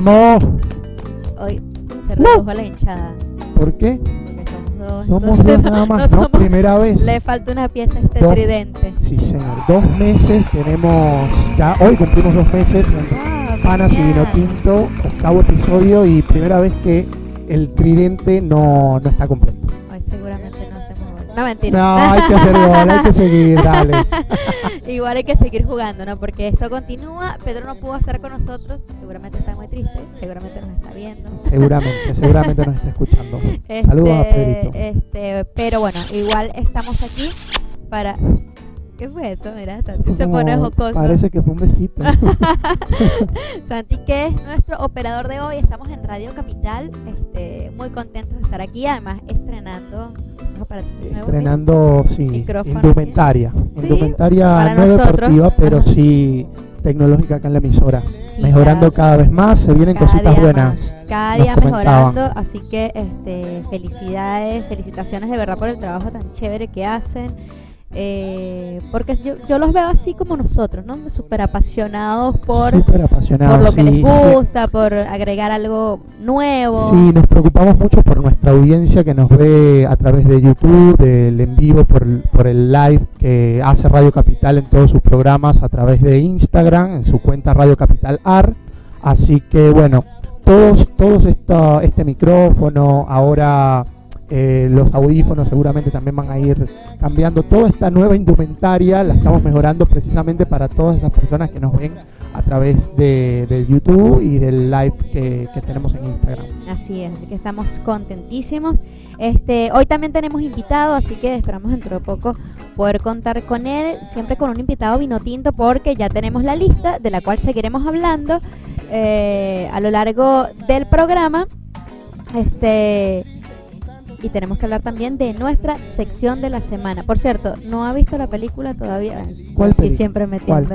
¡Vamos! Hoy se redujo la hinchada. ¿Por qué? Porque somos dos. Somos entonces dos no- nada más, no ¿no? somos- Primera vez. Le falta una pieza a este Dos. tridente. Sí, señor. Dos meses tenemos, ya hoy cumplimos dos meses en Wow, Panas y Vino. Tinto, octavo episodio y primera vez que el tridente no, no está completo. Hoy seguramente no hacemos gol. No, mentira. No, hay que hacer gol, hay que seguir, dale. Igual hay que seguir jugando, ¿no? Porque esto continúa. Pedro no pudo estar con nosotros. Seguramente triste. Seguramente nos está viendo. Seguramente, seguramente nos está escuchando. Este, Saludos a Pedrito. Este, pero bueno, igual estamos aquí para. ¿Qué fue eso? Mira, Santi se pone jocoso. Parece que fue un besito. Santi, que es nuestro operador de hoy, estamos en Radio Capital, este, muy contentos de estar aquí, además estrenando Estrenando, sí, indumentaria. Sí, indumentaria para no nosotros. deportiva, pero sí tecnológica acá en la emisora. Sí, Mejorando cada- cada vez más, se vienen cositas buenas. más, cada día comentaban. mejorando, así que este, felicidades, felicitaciones de verdad por el trabajo tan chévere que hacen. Eh, porque yo, yo los veo así como nosotros, ¿no? Súper aponados por, por apasionados. lo que sí, les sí. gusta, por agregar algo nuevo. Sí, nos preocupamos mucho por nuestra audiencia que nos ve a través de YouTube, del en vivo, por, el- por el live que hace Radio Capital en todos sus programas, a través de Instagram, en su cuenta Radio Capital AR. Así que bueno, todos, todos esta, este micrófono, ahora eh, los audífonos seguramente también van a ir cambiando. Toda esta nueva indumentaria la estamos mejorando precisamente para todas esas personas que nos ven a través de, YouTube y del live que, que tenemos en Instagram. Así es, así que estamos contentísimos. Este, hoy también tenemos invitado, así que esperamos dentro de poco poder contar con él, siempre con un invitado vino tinto, porque ya tenemos la lista de la cual seguiremos hablando eh, a lo largo del programa. Este y tenemos que hablar también de nuestra sección de la semana. Por cierto, ¿no ha visto la película todavía? ¿Cuál Y película? siempre metiendo.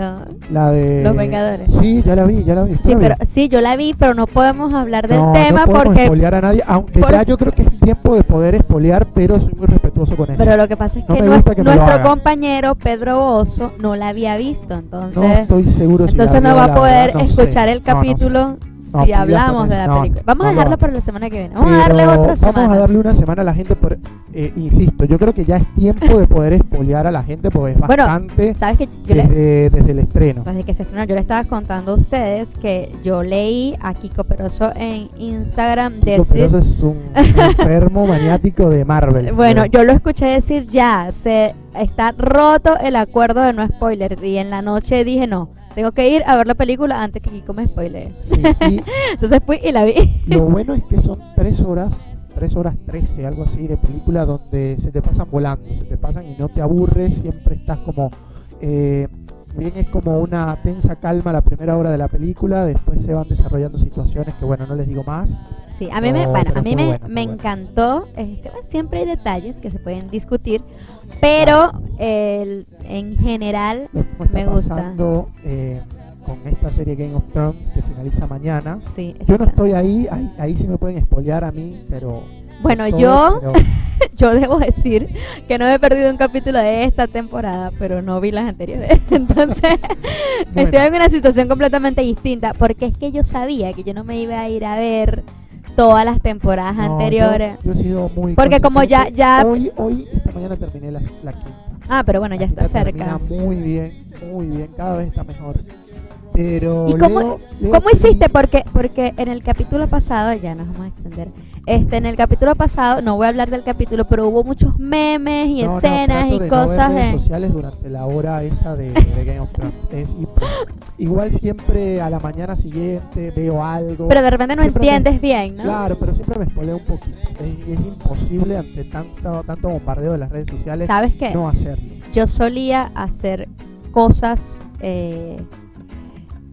La de Los Vengadores. Sí, ya la vi, ya la vi. Sí, la vi. pero sí, yo la vi, pero no podemos hablar del no, tema no porque espolear a nadie, aunque por- ya yo creo que es tiempo de poder espolear, pero soy muy respetuoso con eso. Pero lo que pasa es No que, me nues- gusta que nuestro compañero Pedro Oso no la había visto, entonces no estoy seguro si la entonces no vio, va a la poder verdad, no sé. escuchar el No, no sé. No, si hablamos de la no, película. Vamos a dejarla para la semana que viene. Vamos a darle otra semana. Vamos a darle una semana a la gente, por, eh, insisto, yo creo que ya es tiempo de poder espolear a la gente porque es Bueno, bastante ¿Sabes que desde, desde el estreno. desde que se estrenó, yo le estaba contando a ustedes que yo leí a Kiko Peroso en Instagram Kiko decir Peroso es un enfermo maniático de Marvel. Bueno, yo lo escuché decir ya, se está roto el acuerdo de no spoilers y en la noche dije no, tengo que ir a ver la película antes que Kiko me spoilee. Sí, Entonces fui y la vi. Lo bueno es que son tres horas, tres horas trece, algo así, de película donde se te pasan volando, se te pasan y no te aburres, siempre estás como... Eh, bien es como una tensa calma la primera hora de la película, después se van desarrollando situaciones que bueno, no les digo más. Sí, a mí me, No, bueno, pero a mí me, buena, encantó. Este, bueno, siempre hay detalles que se pueden discutir, pero el- en general Me gusta. pasando eh, con esta serie Game of Thrones que finaliza mañana. sí. Yo no estoy ahí, ahí, ahí sí me pueden espolear a mí, pero... Bueno, todo, yo pero- yo debo decir que no he perdido un capítulo de esta temporada, pero no vi las anteriores. Entonces, Bueno. estoy en una situación completamente distinta, porque es que yo sabía que yo no me iba a ir a ver todas las temporadas No, yo- anteriores. Yo, he sido muy Porque como ya- ya- Hoy, hoy, esta mañana terminé la, la quinta. Ah, pero bueno, ya La está quinta cerca. muy bien, muy bien, cada vez está mejor. Pero ¿Y cómo- Leo- Leo ¿Cómo sí- hiciste? Porque porque en el capítulo pasado, ya nos vamos a extender. Este, en el capítulo pasado, no voy a hablar del capítulo, pero hubo muchos memes y No, escenas y de no ver cosas redes de sociales durante la hora esa de, de Game of Thrones. Es igual siempre a la mañana siguiente veo algo. Pero de repente no Siempre me- entiendes bien, ¿no? Claro, pero siempre me espoleo un poquito. Es, es imposible ante tanto, tanto bombardeo de las redes sociales ¿Sabes qué? no hacerlo. Yo solía hacer cosas eh,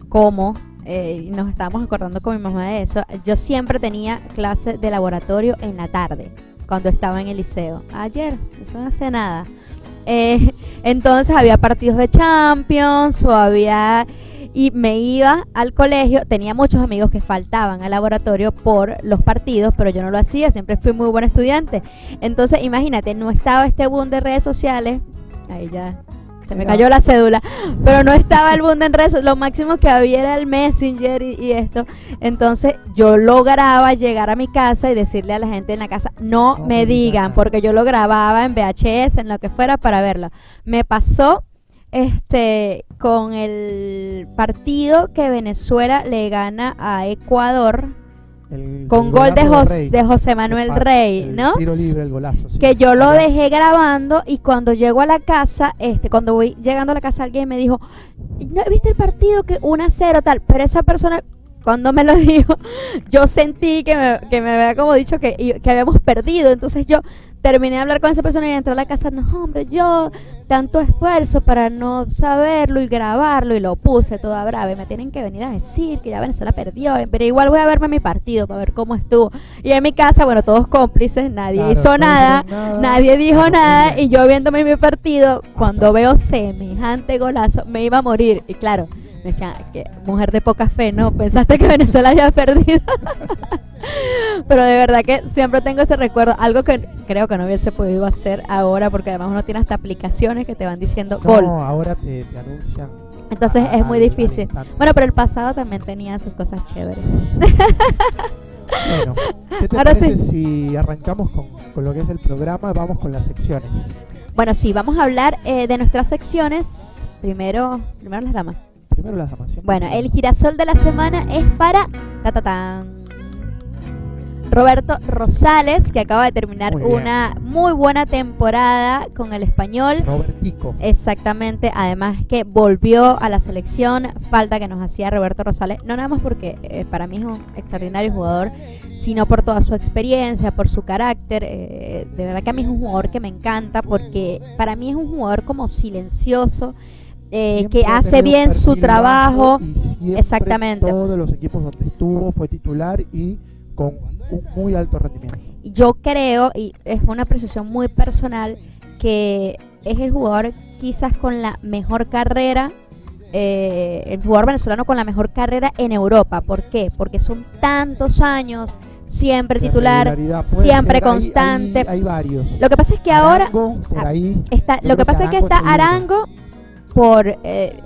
como, eh, nos estábamos acordando con mi mamá de eso, yo siempre tenía clase de laboratorio en la tarde, cuando estaba en el liceo. Ayer, eso no hace nada. Eh, entonces había partidos de Champions o había... Y me iba al colegio, tenía muchos amigos que faltaban al laboratorio por los partidos, pero yo no lo hacía, siempre fui muy buen estudiante. Entonces, imagínate, no estaba este boom de redes sociales, ahí ya se me cayó la cédula, pero no estaba el Bunden Rezo, lo máximo que había era el Messenger y, y esto. Entonces yo lograba llegar a mi casa y decirle a la gente en la casa, no, me digan, porque yo lo grababa en VHS, en lo que fuera para verlo. Me pasó este con el partido que Venezuela le gana a Ecuador El- con el gol de, Jos- Rey, de José Manuel Rey, el ¿no? Tiro libre, el golazo. sí. que yo lo dejé grabando y cuando llego a la casa, este, cuando voy llegando a la casa alguien me dijo, ¿no viste el partido que 1 a 0 tal? Pero esa persona cuando me lo dijo, yo sentí que me, que me había como dicho que, que habíamos perdido. Entonces yo terminé de hablar con esa persona y entré a la casa, no hombre, yo tanto esfuerzo para no saberlo y grabarlo y lo puse toda brava y me tienen que venir a decir que ya Venezuela perdió, pero igual voy a verme mi partido para ver cómo estuvo. Y en mi casa, bueno, todos cómplices, nadie Claro, hizo no nada, nadie dijo nada y yo viéndome mi partido, cuando veo semejante golazo, me iba a morir. Y claro, me decían, que mujer de poca fe, ¿no? Pensaste que Venezuela había perdido. Pero de verdad que siempre tengo ese recuerdo, algo que creo que no hubiese podido hacer ahora, porque además uno tiene hasta aplicaciones que te van diciendo No, gol. ahora te, te anuncian. Entonces es muy difícil. Bueno, pero el pasado también tenía sus cosas chéveres. Bueno, ¿qué te Ahora parece sí. si arrancamos con, con lo que es el programa? Vamos con las secciones. Bueno, sí, vamos a hablar eh, de nuestras secciones. Primero, primero las damas. Primero las damas. siempre Bueno, el girasol de la semana es para ta, ta, tan. Roberto Rosales, que acaba de terminar Muy una muy buena temporada con el español. Robertico. Exactamente, además que volvió a la selección, falta que nos hacía Roberto Rosales, no nada más porque eh, para mí es un extraordinario jugador, sino por toda su experiencia, por su carácter, eh, de verdad que a mí es un jugador que me encanta porque para mí es un jugador como silencioso, eh, que ha hace bien su trabajo, y Exactamente. Todos los equipos donde estuvo fue titular y con un muy alto rendimiento. yo creo, y es una apreciación muy personal, que es el jugador quizás con la mejor carrera, eh, el jugador venezolano con la mejor carrera en Europa. ¿Por qué? Porque son tantos años, siempre La titular. siempre ser, constante. Hay, hay varios. Lo que pasa es que ahora Arango, por ah, ahí. está, lo que pasa es que está. Arango por, eh,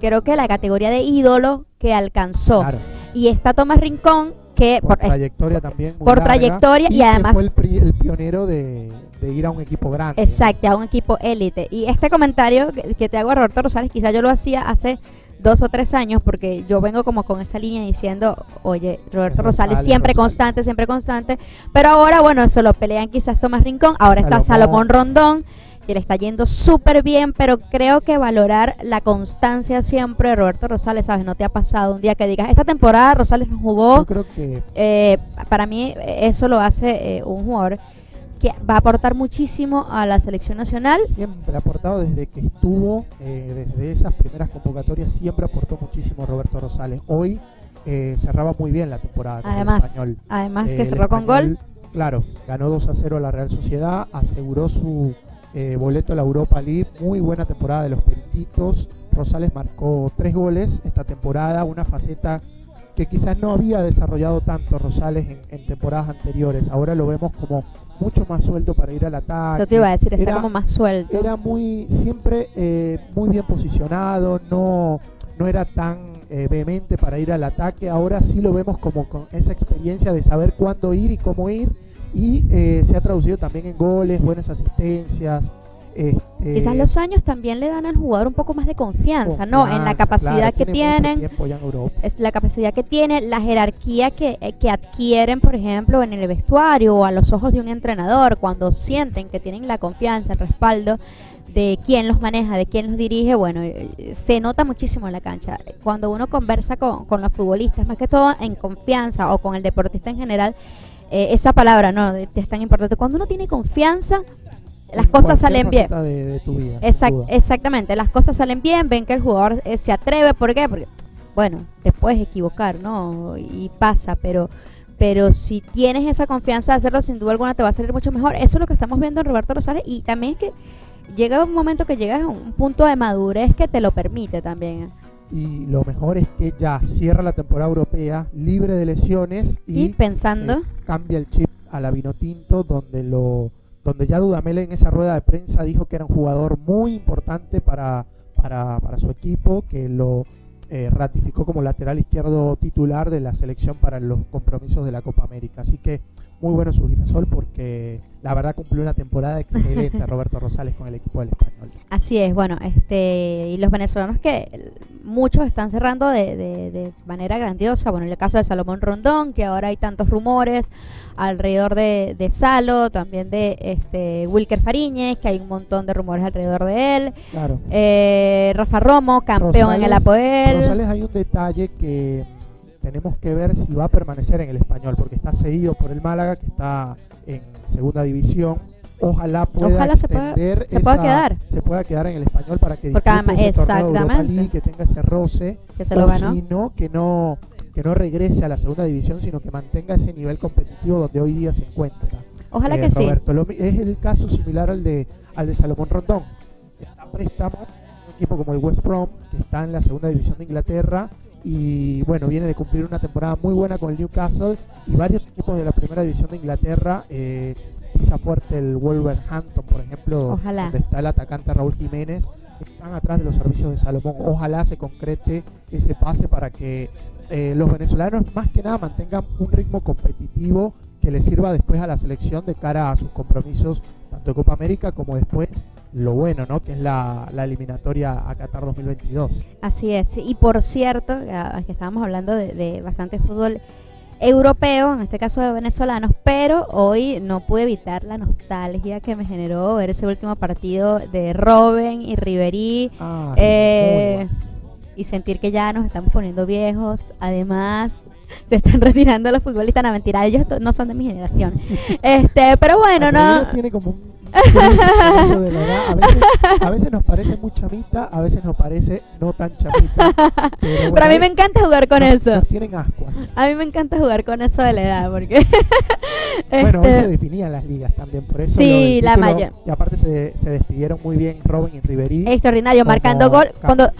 creo que la categoría de ídolo que alcanzó. Claro, Y está Tomás Rincón, que por por, trayectoria también. muy por larga, trayectoria y que además- fue el, pri- el pionero de, de ir a un equipo grande. Exacto, a un equipo élite. Y este comentario que, que te hago a Roberto Rosales, quizás yo lo hacía hace dos o tres años, porque yo vengo como con esa línea diciendo, oye, Roberto Rosales, Rosales, siempre Rosales. constante, siempre constante. Pero ahora, bueno, se lo pelean quizás Tomás Rincón, ahora está Salomón. Salomón Rondón, que le está yendo súper bien, pero creo que valorar la constancia siempre de Roberto Rosales, ¿sabes? No te ha pasado un día que digas, esta temporada Rosales no jugó, Yo creo que eh, para mí eso lo hace eh, un jugador que va a aportar muchísimo a la selección nacional. siempre ha aportado desde que estuvo, eh, desde esas primeras convocatorias, siempre aportó muchísimo Roberto Rosales. Hoy eh, cerraba muy bien la temporada. con el Además, español. además Eh, que el cerró con gol. Claro, ganó 2 a 0 a la Real Sociedad, aseguró su eh, boleto a la Europa League. Muy buena temporada de los Periquitos. Rosales marcó tres goles esta temporada, una faceta que quizás no había desarrollado tanto Rosales en, en temporadas anteriores. Ahora lo vemos como mucho más suelto para ir al ataque. Yo te iba a decir, está Era- como más suelto. Era muy, siempre eh, muy bien posicionado, no, no era tan eh, vehemente para ir al ataque. Ahora sí lo vemos como con esa experiencia de saber cuándo ir y cómo ir. Y eh, se ha traducido también en goles, buenas asistencias. este, Quizás los años también le dan al jugador un poco más de confianza, ¿no? En la capacidad claro, que tienen, es la capacidad que tiene, la jerarquía que, eh, que adquieren, por ejemplo, en el vestuario o a los ojos de un entrenador, cuando sienten que tienen la confianza, el respaldo de quién los maneja, de quién los dirige, bueno, eh, se nota muchísimo en la cancha. Cuando uno conversa con, con los futbolistas, más que todo en confianza o con el deportista en general, eh, esa palabra, ¿no? De- Es tan importante. Cuando uno tiene confianza, las En cosas salen bien. faceta De, de tu vida, sin Exact- duda. exactamente, las cosas salen bien, ven que el jugador eh, se atreve, ¿por qué? Porque, bueno, te puedes equivocar, ¿no? Y pasa, pero pero si tienes esa confianza de hacerlo, sin duda alguna te va a salir mucho mejor. Eso es lo que estamos viendo en Roberto Rosales y también es que llega un momento que llegas a un punto de madurez que te lo permite también. Y lo mejor es que ya cierra la temporada europea libre de lesiones y, Y pensando, cambia el chip a la vino tinto donde lo donde ya Dudamel en esa rueda de prensa dijo que era un jugador muy importante para, para, para su equipo, que lo eh, ratificó como lateral izquierdo titular de la selección para los compromisos de la Copa América. Así que muy bueno su girasol porque la verdad cumplió una temporada excelente Roberto Rosales con el equipo del español. Así es, bueno, este y los venezolanos que muchos están cerrando de, de, manera grandiosa, bueno, en el caso de Salomón Rondón, que ahora hay tantos rumores alrededor de, de Salo, también de este Wilker Fariñez, que hay un montón de rumores alrededor de él. Claro. Eh, Rafa Romo, campeón en el Apoel. Rosales hay un detalle que tenemos que ver si va a permanecer en el español, porque está cedido por el Málaga, que está en segunda división ojalá pueda se pueda, quedar. se pueda quedar en el español para que Porque además, exactamente. Que tenga ese roce que se lo ganó. sino que no que no regrese a la segunda división sino que mantenga ese nivel competitivo donde hoy día se encuentra. Ojalá eh, que sí. Es el caso similar al de al de Salomón Rondón. Está préstamo un equipo como el West Brom que está en la segunda división de Inglaterra y bueno, viene de cumplir una temporada muy buena con el Newcastle y varios equipos de la primera división de Inglaterra eh, pisa fuerte el Wolverhampton, por ejemplo, donde está el atacante Raúl Jiménez, están atrás de los servicios de Salomón. Ojalá se concrete ese pase para que eh, los venezolanos más que nada mantengan un ritmo competitivo que les sirva después a la selección de cara a sus compromisos, tanto de Copa América como después lo bueno, ¿no? Que es la, eliminatoria a Qatar 2022. Así es. Y por cierto, que estábamos hablando de, de bastante fútbol europeo, en este caso de venezolanos, pero hoy no pude evitar la nostalgia que me generó ver ese último partido de Robben y Riverí ah, eh, y sentir que ya nos estamos poniendo viejos. Además, se están retirando los futbolistas, no mentira, ellos no son de mi generación. este, pero bueno, no. Tiene como A veces, nos parece muy chamita, a veces nos parece no tan chamita. Pero, a mí me encanta jugar con eso. tienen ascuas. A mí me encanta jugar con eso de la edad, porque. bueno, hoy se este definían las ligas también, por eso. Sí, la mayor. Y aparte se, se, despidieron muy bien Robin y Riverí. Extraordinario, marcando gol. cuando,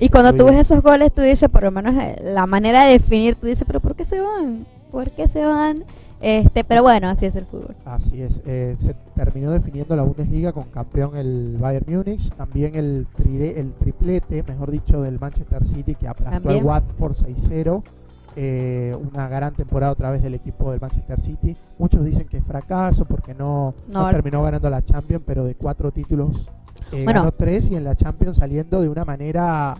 y cuando tú ves esos goles, tú dices, por lo menos eh, la manera de definir, tú dices, pero ¿por qué se van? ¿Por qué se van? Este, pero bueno, así es el fútbol. Así es. Eh, se terminó definiendo la Bundesliga con campeón el Bayern Múnich, también el, el triplete, mejor dicho, del Manchester City que aplastó al Watford 6-0. Eh, una gran temporada otra vez del equipo del Manchester City. Muchos dicen que es fracaso porque no, terminó ganando la Champions, pero de cuatro títulos eh, ganó tres y en la Champions saliendo de una manera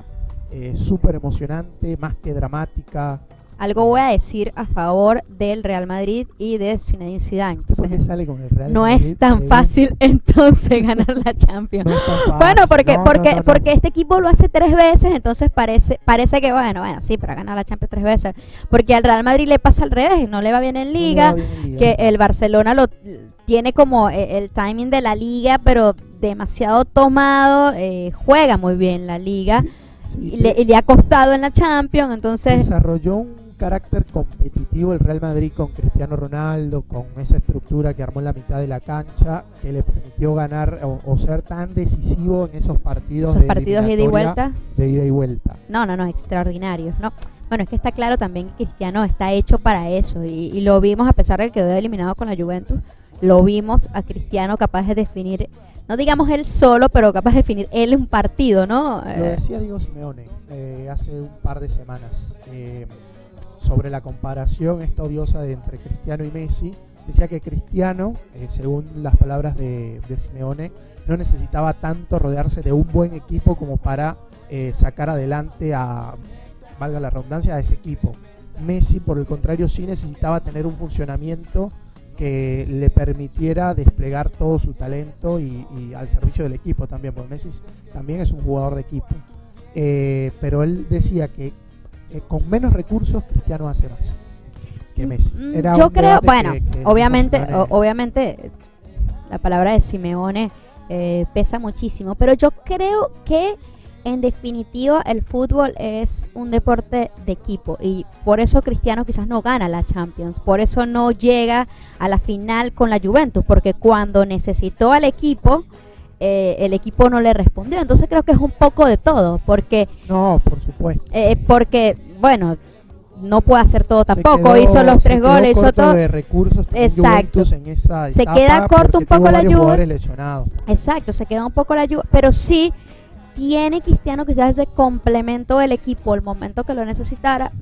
eh, súper emocionante, más que dramática algo voy a decir a favor del Real Madrid y de Zinedine Zidane. Entonces, sale con el Real no es tan fácil entonces ganar la Champions. bueno, porque porque porque este equipo lo hace tres veces, entonces parece parece que bueno, bueno, sí, para ganar la Champions tres veces, porque al Real Madrid le pasa al revés, no le va bien en liga, que el Barcelona lo tiene como eh, el timing de la liga, pero demasiado tomado, eh, juega muy bien la liga. y le, le, ha costado en la Champions, entonces... Desarrolló un carácter competitivo el Real Madrid con Cristiano Ronaldo, con esa estructura que armó en la mitad de la cancha, que le permitió ganar o, ser tan decisivo en esos partidos. Esos partidos de ida y vuelta. De ida y vuelta. No, no, no, extraordinarios, ¿no? Bueno, es que está claro también que Cristiano está hecho para eso y, lo vimos a pesar de que quedó eliminado con la Juventus, lo vimos a Cristiano capaz de definir no digamos él solo, pero capaz de definir él un partido, ¿no? Lo decía Diego Simeone eh, hace un par de semanas. Eh, sobre la comparación esta odiosa de entre Cristiano y Messi, decía que Cristiano, eh, según las palabras de, Simeone, no necesitaba tanto rodearse de un buen equipo como para eh, sacar adelante a, valga la redundancia, a ese equipo. Messi, por el contrario, sí necesitaba tener un funcionamiento que le permitiera desplegar todo su talento y, al servicio del equipo también, porque Messi también es un jugador de equipo. Eh, pero él decía que eh, con menos recursos Cristiano hace más que mm, Messi. Mm, yo creo, bueno, obviamente, obviamente la palabra de Simeone eh, pesa muchísimo, pero yo creo que en definitiva el fútbol es un deporte de equipo y por eso Cristiano quizás no gana la Champions, por eso no llega a la final con la Juventus, porque cuando necesitó al equipo eh, el equipo no le respondió. Entonces creo que es un poco de todo, porque... No, por supuesto. Eh, porque, bueno, no puede hacer todo tampoco. quedó- hizo los tres goles, hizo todo. de recursos también Exacto. En esa Se queda corto un poco la Juve. Exacto, se queda un poco la ayuda, pero sí tiene Cristiano quizás ese complemento del equipo, el momento que lo necesitara,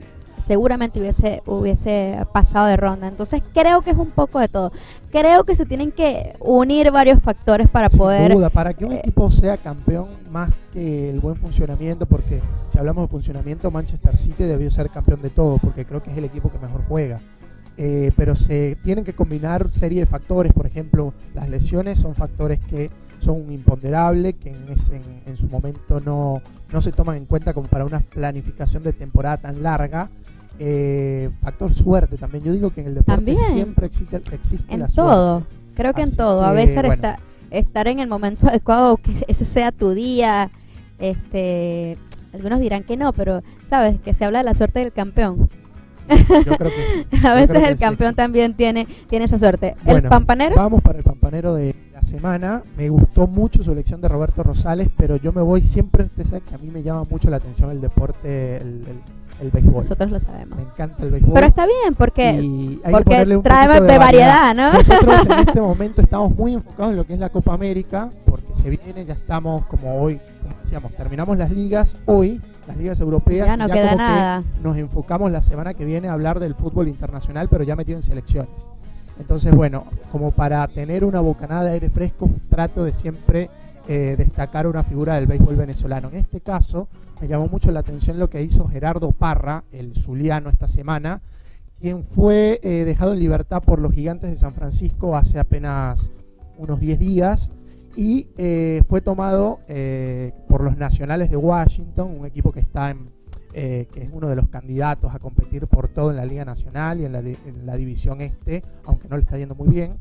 seguramente hubiese, hubiese pasado de ronda. Entonces creo que es un poco de todo. Creo que se tienen que unir varios factores para Sin poder... duda, para que un eh, equipo sea campeón más que el buen funcionamiento, porque si hablamos de funcionamiento, Manchester City debió ser campeón de todo, porque creo que es el equipo que mejor juega. Eh, pero se tienen que combinar serie de factores, por ejemplo, las lesiones son factores que son un imponderable, que en, ese- en- en su momento no, no se toman en cuenta como para una planificación de temporada tan larga. Eh, factor suerte también. Yo digo que en el deporte También. siempre existe, existe en la todo, suerte. creo que en todo. A veces bueno. está- estar en el momento adecuado, que ese sea tu día. Este, algunos dirán que no, pero sabes que se habla de la suerte del campeón. Yo creo que sí. A veces el campeón también tiene, tiene esa suerte. el pampanero, Vamos para el pampanero de la semana. Me gustó mucho su elección de Roberto Rosales, pero yo me voy siempre, usted sabe que a mí me llama mucho la atención el deporte, el, el- el béisbol. nosotros lo sabemos. Me encanta el béisbol. Pero está bien, porque, y hay que porque trae poquito de, variedad, ¿no? Nosotros en este momento estamos muy enfocados en lo que es la Copa América, porque se viene, ya estamos como hoy, como decíamos, terminamos las ligas hoy, las ligas europeas. ya no ya queda como que nada. nos enfocamos la semana que viene a hablar del fútbol internacional, pero ya metido en selecciones. Entonces, bueno, como para tener una bocanada de aire fresco, trato de siempre eh, destacar una figura del béisbol venezolano. En este caso, me llamó mucho la atención lo que hizo Gerardo Parra, el zuliano, esta semana, quien fue eh, dejado en libertad por los gigantes de San Francisco hace apenas unos 10 días y eh, fue tomado eh, por los Nacionales de Washington, un equipo que está en, que es uno de los candidatos a competir por todo en la Liga Nacional y en la, li- en la División Este, aunque no le está yendo muy bien.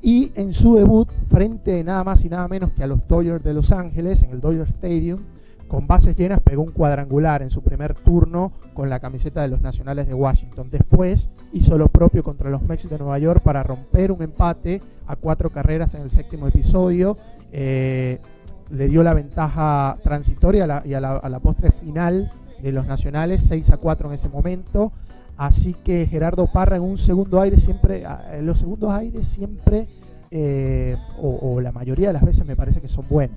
Y en su debut, frente nada más y nada menos que a los Dodgers de Los Ángeles, en el Dodger Stadium, con bases llenas, pegó un cuadrangular en su primer turno con la camiseta de los Nacionales de Washington. Después hizo lo propio contra los Mets de Nueva York para romper un empate a cuatro carreras en el séptimo episodio. Eh, le dio la ventaja transitoria y a la, a la postre final de los Nacionales, 6 a 4 en ese momento. Así que Gerardo Parra en un segundo aire siempre, a- en los segundos aires siempre, eh, o la mayoría de las veces me parece que son buenos.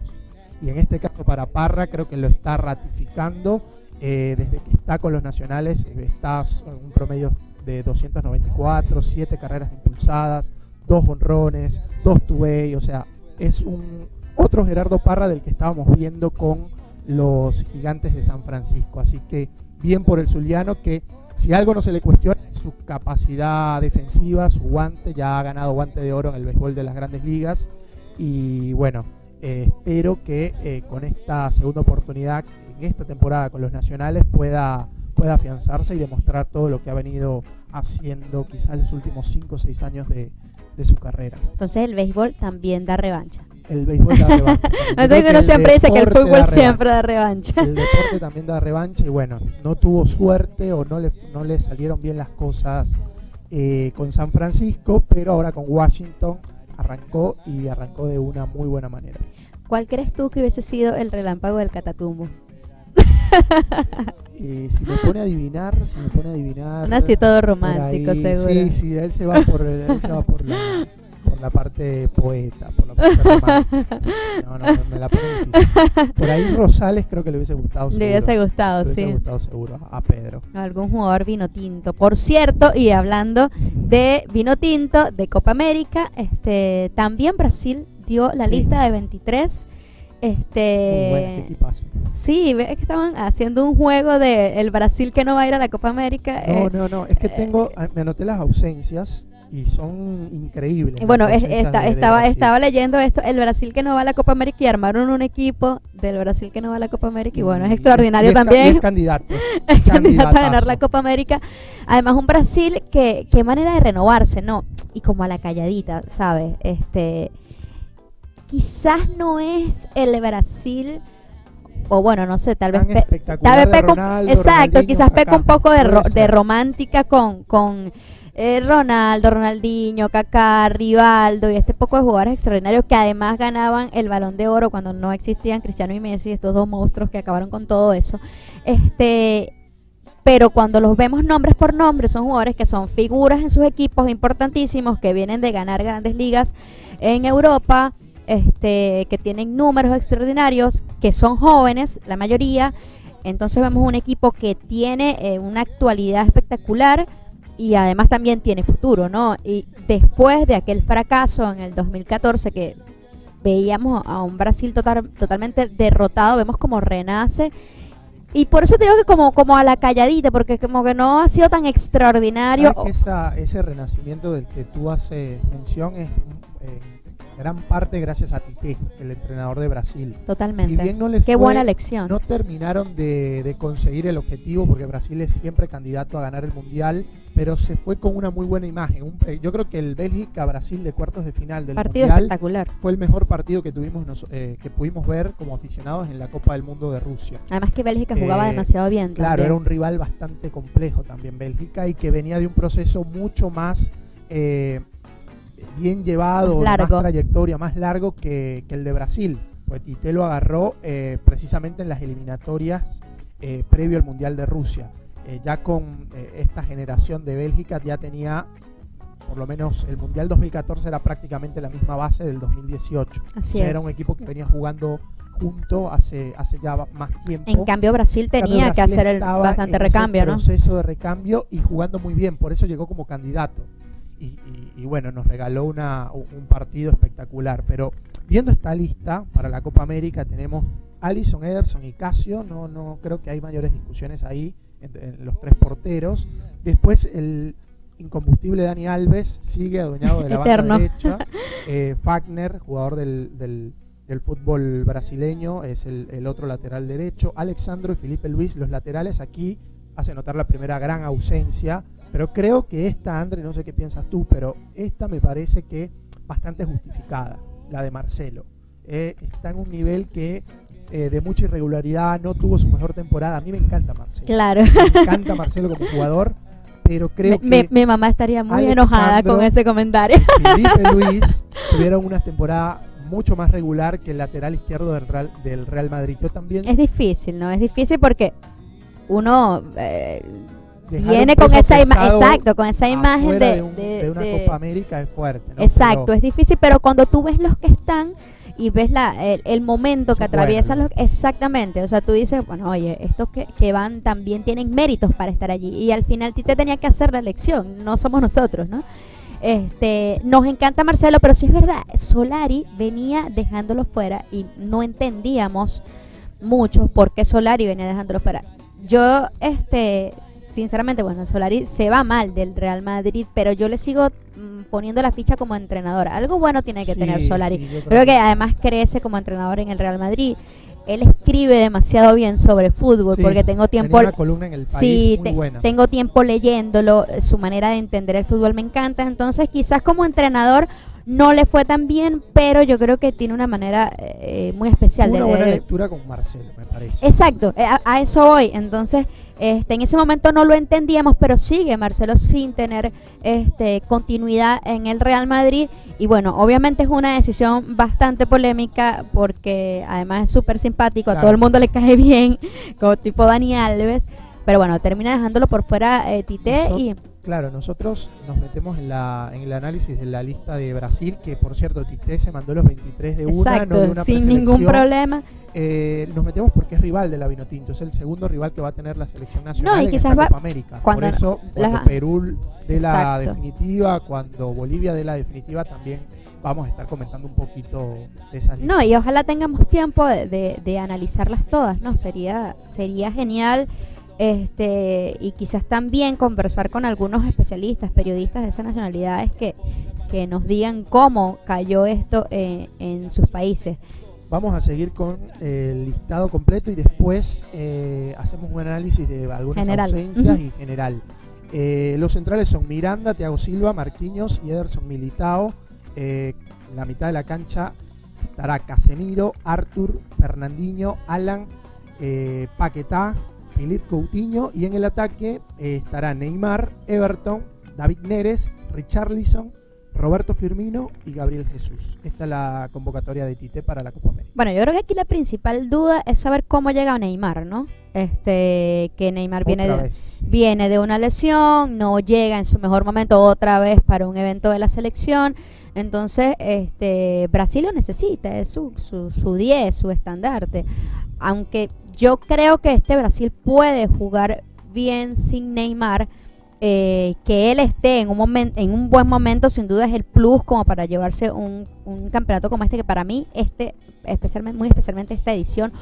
Y en este caso para Parra creo que lo está ratificando eh, desde que está con los nacionales, está en un promedio de 294, 7 carreras impulsadas, 2 honrones, 2 two-way, o sea, es un otro Gerardo Parra del que estábamos viendo con los gigantes de San Francisco. Así que bien por el Zuliano que si algo no se le cuestiona es su capacidad defensiva, su guante, ya ha ganado guante de oro en el béisbol de las grandes ligas y bueno, eh, espero que eh, con esta segunda oportunidad en esta temporada con los nacionales pueda, pueda afianzarse y demostrar todo lo que ha venido haciendo quizás los últimos 5 o 6 años de, de su carrera. Entonces el béisbol también da revancha. El béisbol da revancha. Así creo que uno siempre dice que el fútbol da siempre da revancha. revancha. El deporte también da revancha y bueno, no tuvo suerte o no le, no le salieron bien las cosas eh, con San Francisco, pero ahora con Washington arrancó y arrancó de una muy buena manera. ¿Cuál crees tú que hubiese sido el relámpago del Catatumbo? Eh, si me pone a adivinar, si me pone a adivinar. Un así todo romántico, ahí, seguro. Sí, sí, él se va por, él se va por la, por la parte poeta, por la parte romántica. No, no, me la pone difícil. Por ahí Rosales creo que le hubiese gustado. Le hubiese seguro. gustado, Le hubiese sí. gustado seguro a Pedro. Algún jugador vino tinto. Por cierto, y hablando de vino tinto de Copa América, este también Brasil dio la Sí. lista de 23. Muy bueno, qué Este, equipazo. sí, ve que estaban haciendo un juego de el Brasil que no va a ir a la Copa América. No, eh, no, no, es que tengo, ah, me anoté las ausencias y son increíbles. Bueno, es- ausencias esta- de- de estaba, estaba leyendo esto, el Brasil que no va a la Copa América y armaron un equipo del Brasil que no va a la Copa América y bueno, es Y- extraordinario y es ca- y también. es candidato. es candidato a ganar la Copa América. Además, un Brasil que, qué manera de renovarse, ¿no? Y como a la calladita, ¿sabes? Este, quizás no es el Brasil, o bueno, no sé, tal vez... Tal vez Ronaldo, exacto, Ronaldinho, quizás peca un poco de, ro- de romántica con, con eh, Ronaldo, Ronaldinho, Kaká, Rivaldo y este poco de jugadores extraordinarios que además ganaban el balón de oro cuando no existían Cristiano y Messi, estos dos monstruos que acabaron con todo eso. Este pero cuando los vemos nombres por nombre, son jugadores que son figuras en sus equipos importantísimos, que vienen de ganar grandes ligas en Europa, este, que tienen números extraordinarios, que son jóvenes, la mayoría. Entonces vemos un equipo que tiene eh, una actualidad espectacular y además también tiene futuro, ¿no? Y después de aquel fracaso en el 2014 que veíamos a un Brasil total, totalmente derrotado, vemos como renace. Y por eso te digo que como, como a la calladita, porque como que no ha sido tan extraordinario. ese renacimiento del que tú haces mención es eh, gran parte gracias a Tite, el entrenador de Brasil. Totalmente. Qué buena lección. No terminaron de, de conseguir el objetivo, porque Brasil es siempre candidato a ganar el Mundial pero se fue con una muy buena imagen. Eh, yo creo que el Bélgica-Brasil de cuartos de final del partido espectacular. fue el mejor partido que tuvimos eh, que pudimos ver como aficionados en la Copa del Mundo de Rusia. Además que Bélgica jugaba eh, demasiado bien. Claro, era un rival bastante complejo también Bélgica y que venía de un proceso mucho más bien llevado, más, más trayectoria, más largo que, el de Brasil. Pues Tite lo agarró precisamente en las eliminatorias previo al Mundial de Rusia. Eh, ya con eh, esta generación de Bélgica ya tenía, por lo menos el Mundial 2014 era prácticamente la misma base del 2018. Así Era un equipo que venía jugando junto hace, hace ya más tiempo. En cambio Brasil tenía que hacer el bastante recambio, ¿no? proceso de recambio y jugando muy bien, por eso llegó como candidato. Y, bueno, nos regaló una, un partido espectacular. Pero viendo esta lista para la Copa América tenemos Alison, Ederson y Casio. No, no creo que hay mayores discusiones ahí los tres porteros. Después el incombustible Dani Alves sigue adueñado de la banda derecha. Eh, Fagner, jugador del, del, fútbol brasileño, es el, otro lateral derecho. Alexandro y Felipe Luis, los laterales aquí hace notar la primera gran ausencia. Pero creo que esta, André, no sé qué piensas tú, pero esta me parece que bastante justificada, la de Marcelo. Eh, está en un nivel que eh, de mucha irregularidad, no tuvo su mejor temporada. A mí me encanta Marcelo. Claro. Me encanta Marcelo como jugador, pero creo que. Mi, mamá estaría muy enojada con ese comentario. Felipe Luis tuvieron una temporada mucho más regular que el lateral izquierdo del Real, del Real Madrid. Yo también. Es difícil, ¿no? Es difícil porque uno. Eh, viene con esa imagen, exacto, con esa imagen de, de, una Copa América es fuerte. Exacto, es difícil, pero cuando tú ves los que están, y ves la, el, momento que atraviesan los... Exactamente, o sea, tú dices, bueno, oye, estos que, que, van también tienen méritos para estar allí. Y al final ti te tenía que hacer la elección, no somos nosotros, ¿no? Este, nos encanta Marcelo, pero sí es verdad, Solari venía dejándolo fuera y no entendíamos mucho por qué Solari venía dejándolo fuera. Yo, este, sinceramente, bueno, Solari se va mal del Real Madrid, pero yo le sigo mm, poniendo la ficha como entrenador. Algo bueno tiene que tener Solari. creo, que además crece como entrenador en el Real Madrid. Él escribe demasiado bien sobre fútbol porque tengo tiempo una columna en el país muy buena. tengo tiempo leyéndolo, su manera de entender el fútbol me encanta, entonces quizás como entrenador no le fue tan bien, pero yo creo que tiene una manera eh, muy especial una de buena lectura con Marcelo, me parece. Exacto, eh, a eso voy. Entonces, este, en ese momento no lo entendíamos, pero sigue Marcelo sin tener este, continuidad en el Real Madrid. Y bueno, obviamente es una decisión bastante polémica porque además es súper simpático, a todo el mundo le cae bien, como tipo Dani Alves. Pero bueno, termina dejándolo por fuera eh, Tite y... Claro, nosotros nos metemos en, la, en el análisis de la lista de Brasil, que por cierto Tite se mandó los 23 de una, no de una sin ningún problema. Eh, nos metemos porque es rival de la Vinotinto, es el segundo rival que va a tener la selección nacional en esta Copa América. Por eso, cuando Perú de la definitiva, cuando Bolivia de la definitiva, también vamos a estar comentando un poquito de esas No, y ojalá tengamos tiempo de, de, analizarlas todas, ¿no? Sería, sería genial este y quizás también conversar con algunos especialistas, periodistas de esas nacionalidades que, que nos digan cómo cayó esto eh, en sus países. Vamos a seguir con el listado completo y después eh, hacemos un análisis de algunas ausencias y general. Eh, los centrales son Miranda, Thiago Silva, Marquinhos y Ederson Militao. En la mitad de la cancha estará Casemiro, Artur, Fernandinho, Alan, Paquetá, Philip Coutinho y en el ataque estará Neymar, Everton, David Neres, Richarlison, Roberto Firmino y Gabriel Jesús. Esta es la convocatoria de Tite para la Copa América. Bueno, yo creo que aquí la principal duda es saber cómo llega Neymar, ¿no? este que Neymar viene de, vez. viene de una lesión, no llega en su mejor momento otra vez para un evento de la selección. Entonces, este Brasil lo necesita, es su, su, su 10, su estandarte. Aunque yo creo que este Brasil puede jugar bien sin Neymar, eh, que él esté en un, en un buen momento, sin duda es el plus como para llevarse un, un campeonato como este, que para mí, este, especialmente, muy especialmente esta edición,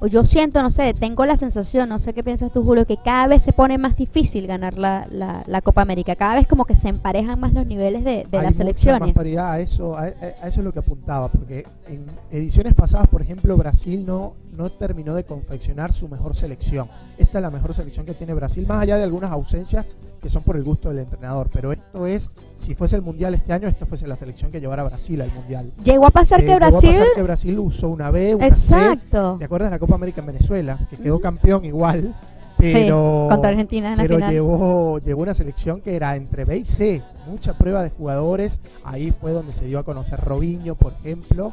o yo siento, no sé, tengo la sensación, no sé qué piensas tú, Julio, que cada vez se pone más difícil ganar la, la, la Copa América. Cada vez como que se emparejan más los niveles de, de Hay las selecciones. más paridad, a eso, a, a eso es lo que apuntaba, porque en ediciones pasadas, por ejemplo, Brasil no, no terminó de confeccionar su mejor selección. Esta es la mejor selección que tiene Brasil, más allá de algunas ausencias que son por el gusto del entrenador. Pero esto es, si fuese el Mundial este año, esta fuese la selección que llevara a Brasil al Mundial. Llegó a pasar Eh, que llegó a Brasil... pasar que Brasil usó una B, una C. Exacto. ¿Te acuerdas de la Copa América en Venezuela? Que quedó campeón igual, pero... Contra Argentina en la pero final. llevó, llevó una selección que era entre B y C, mucha prueba de jugadores. Ahí fue donde se dio a conocer Robinho, por ejemplo.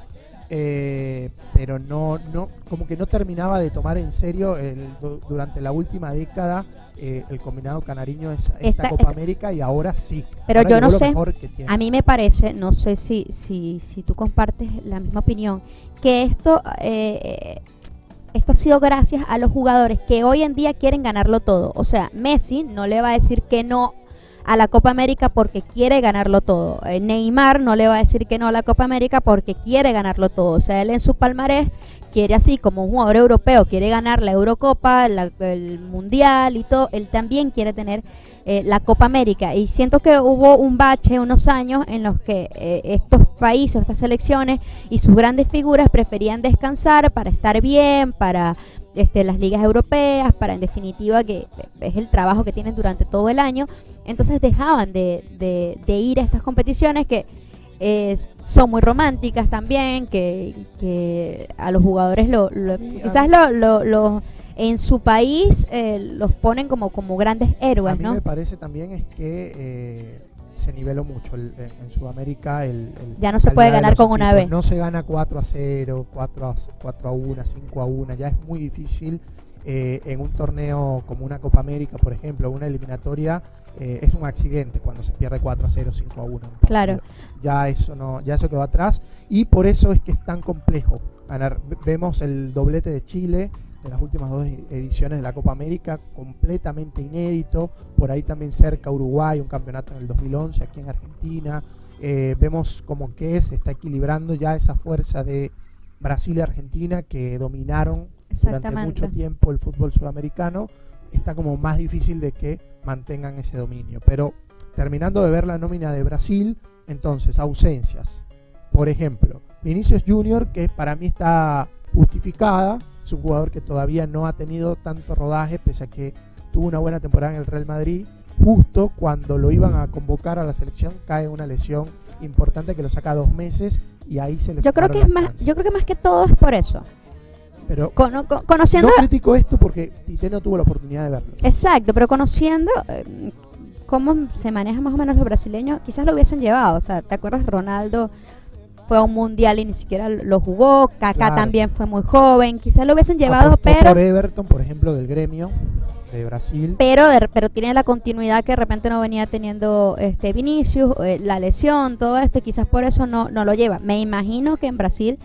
Eh, pero no, no, como que no terminaba de tomar en serio el- du- durante la última década eh, el combinado canariño esa- esta, Esta- Copa América y ahora sí. Pero Ahora yo no sé. A mí me parece, no sé si, si, si tú compartes la misma opinión, que esto, eh, esto ha sido gracias a los jugadores que hoy en día quieren ganarlo todo. O sea, Messi no le va a decir que no a la Copa América porque quiere ganarlo todo. Eh, Neymar no le va a decir que no a la Copa América porque quiere ganarlo todo. O sea, él en su palmarés quiere así como un jugador europeo, quiere ganar la Eurocopa, la- el Mundial y todo, él también quiere tener eh, la Copa América. Y siento que hubo un bache unos años en los que eh, estos países, estas selecciones y sus grandes figuras preferían descansar para estar bien, para este, las ligas europeas, para en definitiva que es el trabajo que tienen durante todo el año. Entonces dejaban de, de- de ir a estas competiciones que eh, son muy románticas también, que, que a los jugadores lo, a quizás mí- lo, lo- lo- en su país eh, los ponen como, como grandes A héroes, mí ¿no? me parece también es que eh, se niveló mucho el- en, en Sudamérica. El, el- Ya no se puede de ganar con una. B. No se gana 4 a 0, 4 a, 4 a 1, 5 a 1. Ya es muy difícil eh, en un torneo como una Copa América, por ejemplo, una eliminatoria. eh, es un accidente cuando se pierde 4 a 0, 5 a 1. en un Claro. Ya eso, no, ya eso quedó atrás. Y por eso es que es tan complejo ganar. Vemos el doblete de Chile de las últimas dos ediciones de la Copa América, completamente inédito. Por ahí también cerca Uruguay, un campeonato en el 2011 aquí en Argentina. Eh, vemos como que se está equilibrando ya esa fuerza de Brasil y Argentina que dominaron durante mucho tiempo el fútbol sudamericano. Está como más difícil de que mantengan ese dominio. Pero terminando de ver la nómina de Brasil, entonces ausencias. Por ejemplo, Vinicius Junior, que para mí está justificada, es un jugador que todavía no ha tenido tanto rodaje, pese a que tuvo una buena temporada en el Real Madrid. Justo cuando lo iban a convocar a la selección, cae una lesión importante que lo saca dos meses y ahí se le Yo creo que es más, yo creo que más que todo es por eso. Pero Cono- co- conociendo, no critico esto porque Tite no tuvo la oportunidad de verlo. exacto, pero conociendo eh, cómo se manejan más o menos los brasileños, quizás lo hubiesen llevado. O sea, ¿te acuerdas? Ronaldo fue a un mundial y ni siquiera lo jugó. Kaká Claro. también fue muy joven. Quizás lo hubiesen llevado, Apostó pero por Everton, por ejemplo, del gremio de Brasil. pero de- pero tiene la continuidad que de repente no venía teniendo este Vinicius, eh, la lesión, todo esto, y quizás por eso no, no lo lleva. Me imagino que en Brasil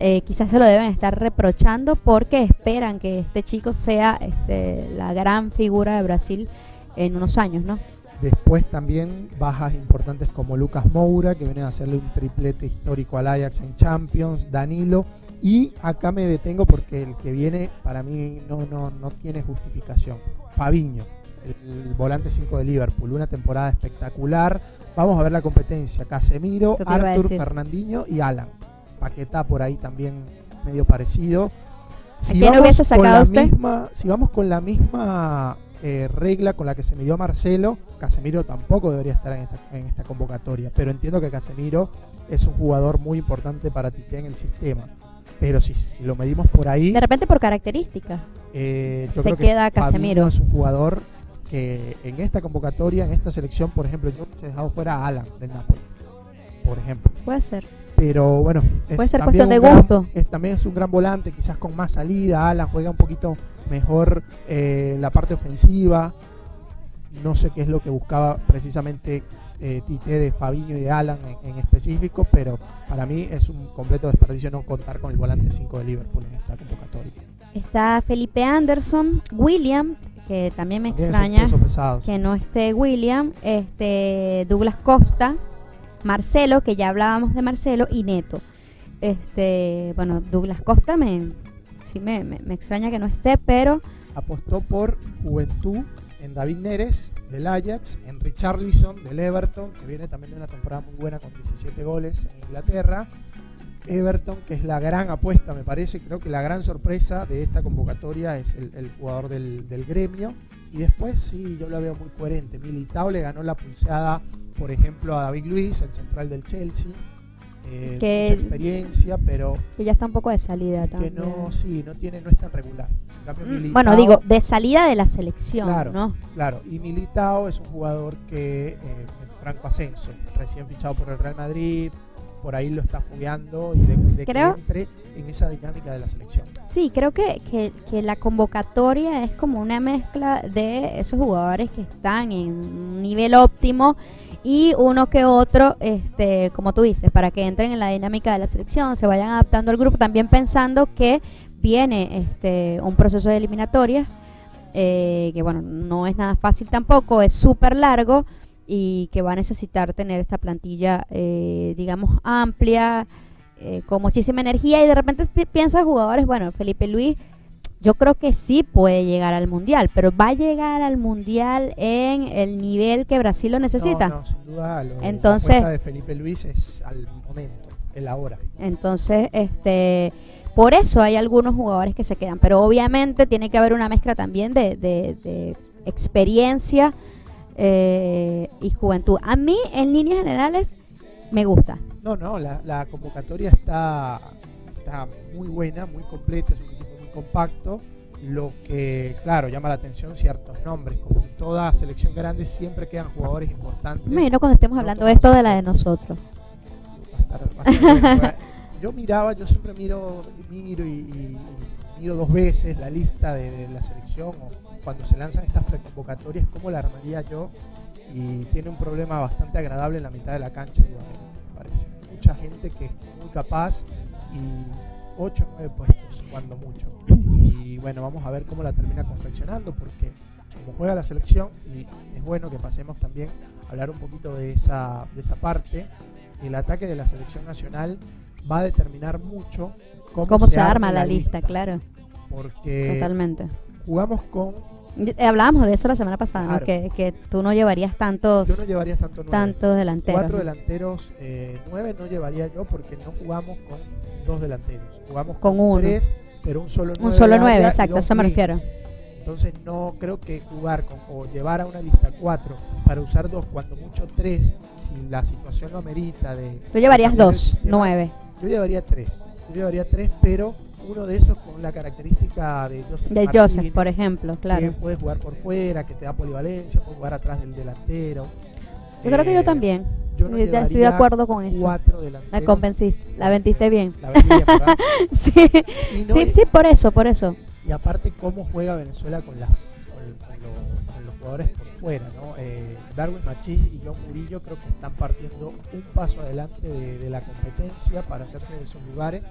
eh, quizás se lo deben estar reprochando porque esperan que este chico sea este, la gran figura de Brasil en unos años, ¿no? Después también bajas importantes como Lucas Moura, que viene a hacerle un triplete histórico al Ajax en Champions, Danilo. Y acá me detengo porque el que viene para mí no, no, no tiene justificación. Fabiño, el, el volante 5 de Liverpool, una temporada espectacular. Vamos a ver la competencia. Casemiro, Arthur. Fernandinho y Alan. Paqueta por ahí también medio parecido. Si quién vamos hubiese con sacado la usted? misma, si vamos con la misma eh, regla con la que se midió Marcelo, Casemiro tampoco debería estar en esta, en esta convocatoria. Pero entiendo que Casemiro es un jugador muy importante para Tite en el sistema. Pero si, si lo medimos por ahí, De repente por características. eh, yo se creo queda Casemiro. es un jugador que en esta convocatoria, en esta selección, por ejemplo, yo hubiese dejado fuera a Alan del Napoli, por ejemplo. Puede ser. Pero bueno, Puede ser también cuestión de gran- gusto. es- también es un gran volante, quizás con más salida. Alan juega un poquito mejor eh, la parte ofensiva. No sé qué es lo que buscaba precisamente eh, Tite de Fabinho y de Alan en, en específico, pero para mí es un completo desperdicio no contar con el volante 5 de Liverpool en esta convocatoria. Está Felipe Anderson, William, que también me También extraña que no esté William, este Douglas Costa, Marcelo, que ya hablábamos de Marcelo, y Neto. Este, bueno, Douglas Costa me sí me, me- extraña que no esté, pero apostó por Juventud en David Neres del Ajax, en Richarlison del Everton, que viene también de una temporada muy buena con 17 goles en Inglaterra. Everton, que es la gran apuesta, me parece, creo que la gran sorpresa de esta convocatoria es el, el jugador del, del gremio. Y después sí, yo lo veo muy coherente. Militao le ganó la pulseada, por ejemplo, a David Luiz, el central del Chelsea. Eh, Que mucha experiencia, pero que ya está un poco de salida que también. no, sí, no tiene, no es tan regular. En cambio, Mm, Militao- Bueno, digo, de salida de la selección, Claro. ¿no? Claro, y Militao es un jugador que eh, en franco ascenso, recién fichado por el Real Madrid, por ahí lo está fogueando y de, de Creo- que entre en esa dinámica de la selección. Sí, creo que, que, que la convocatoria es como una mezcla de esos jugadores que están en un nivel óptimo y uno que otro, este, como tú dices, para que entren en la dinámica de la selección, se vayan adaptando al grupo, también pensando que viene este, un proceso de eliminatorias, eh, que bueno, no es nada fácil tampoco, es súper largo y que va a necesitar tener esta plantilla, eh, digamos, amplia, eh, con muchísima energía y de repente pi- piensas jugadores, bueno, Felipe Luis, yo creo que sí puede llegar al mundial, pero va a llegar al mundial en el nivel que Brasil lo necesita. No, no, sin duda, lo, Entonces- la de Felipe Luis es al momento, el ahora. Entonces, este, por eso hay algunos jugadores que se quedan, pero obviamente tiene que haber una mezcla también de, de- de experiencia eh, y juventud. A mí, en líneas generales, me gusta. No, no, la, la convocatoria está, está muy buena, muy completa, es un equipo muy compacto. Lo que, claro, llama la atención ciertos nombres, como en toda selección grande siempre quedan jugadores importantes. Imagino cuando estemos No hablando todos esto de la de nosotros. Yo miraba, yo siempre miro, miro y, y- y miro dos veces la lista de, de la selección o cuando se lanzan estas preconvocatorias, cómo la armaría yo. Y tiene un problema bastante agradable en la mitad de la cancha, me parece. Mucha gente que es muy capaz y 8 o 9 puestos, cuando mucho. Y bueno, vamos a ver cómo la termina confeccionando, porque como juega la selección, y es bueno que pasemos también a hablar un poquito de esa, de esa parte, el ataque de la selección nacional va a determinar mucho cómo, ¿Cómo se arma la lista? Claro, Porque totalmente. jugamos con. Eh, Hablábamos de eso la semana pasada, que, que tú no llevarías tantos, Yo no llevaría tanto nueve. tantos delanteros. Cuatro delanteros, eh, nueve no llevaría yo porque no jugamos con dos delanteros. Jugamos Con con, uno. tres, pero un solo Un nueve. solo de nueve, exacto, a eso me refiero. Entonces no creo que jugar con o llevar a una lista cuatro para usar dos, cuando mucho tres, si la situación lo amerita de. Tú llevarías dos, sistema, nueve. Yo llevaría tres. Yo llevaría tres, pero uno de esos con la característica de Joseph De Martínez, Joseph, por ejemplo, que claro. puede jugar por fuera, que te da polivalencia, puede jugar atrás del delantero. Yo creo que yo Eh, también. yo no Eh, ya estoy de acuerdo con eso. Cuatro delanteros. La convenciste, la vendiste bien. La vendí sí, no, sí, sí, por eso, por eso. y aparte cómo juega Venezuela con las con, con los, con los jugadores por fuera, ¿no? Eh, Darwin Machís y John Murillo creo que están partiendo un paso adelante de, de la competencia para hacerse de esos lugares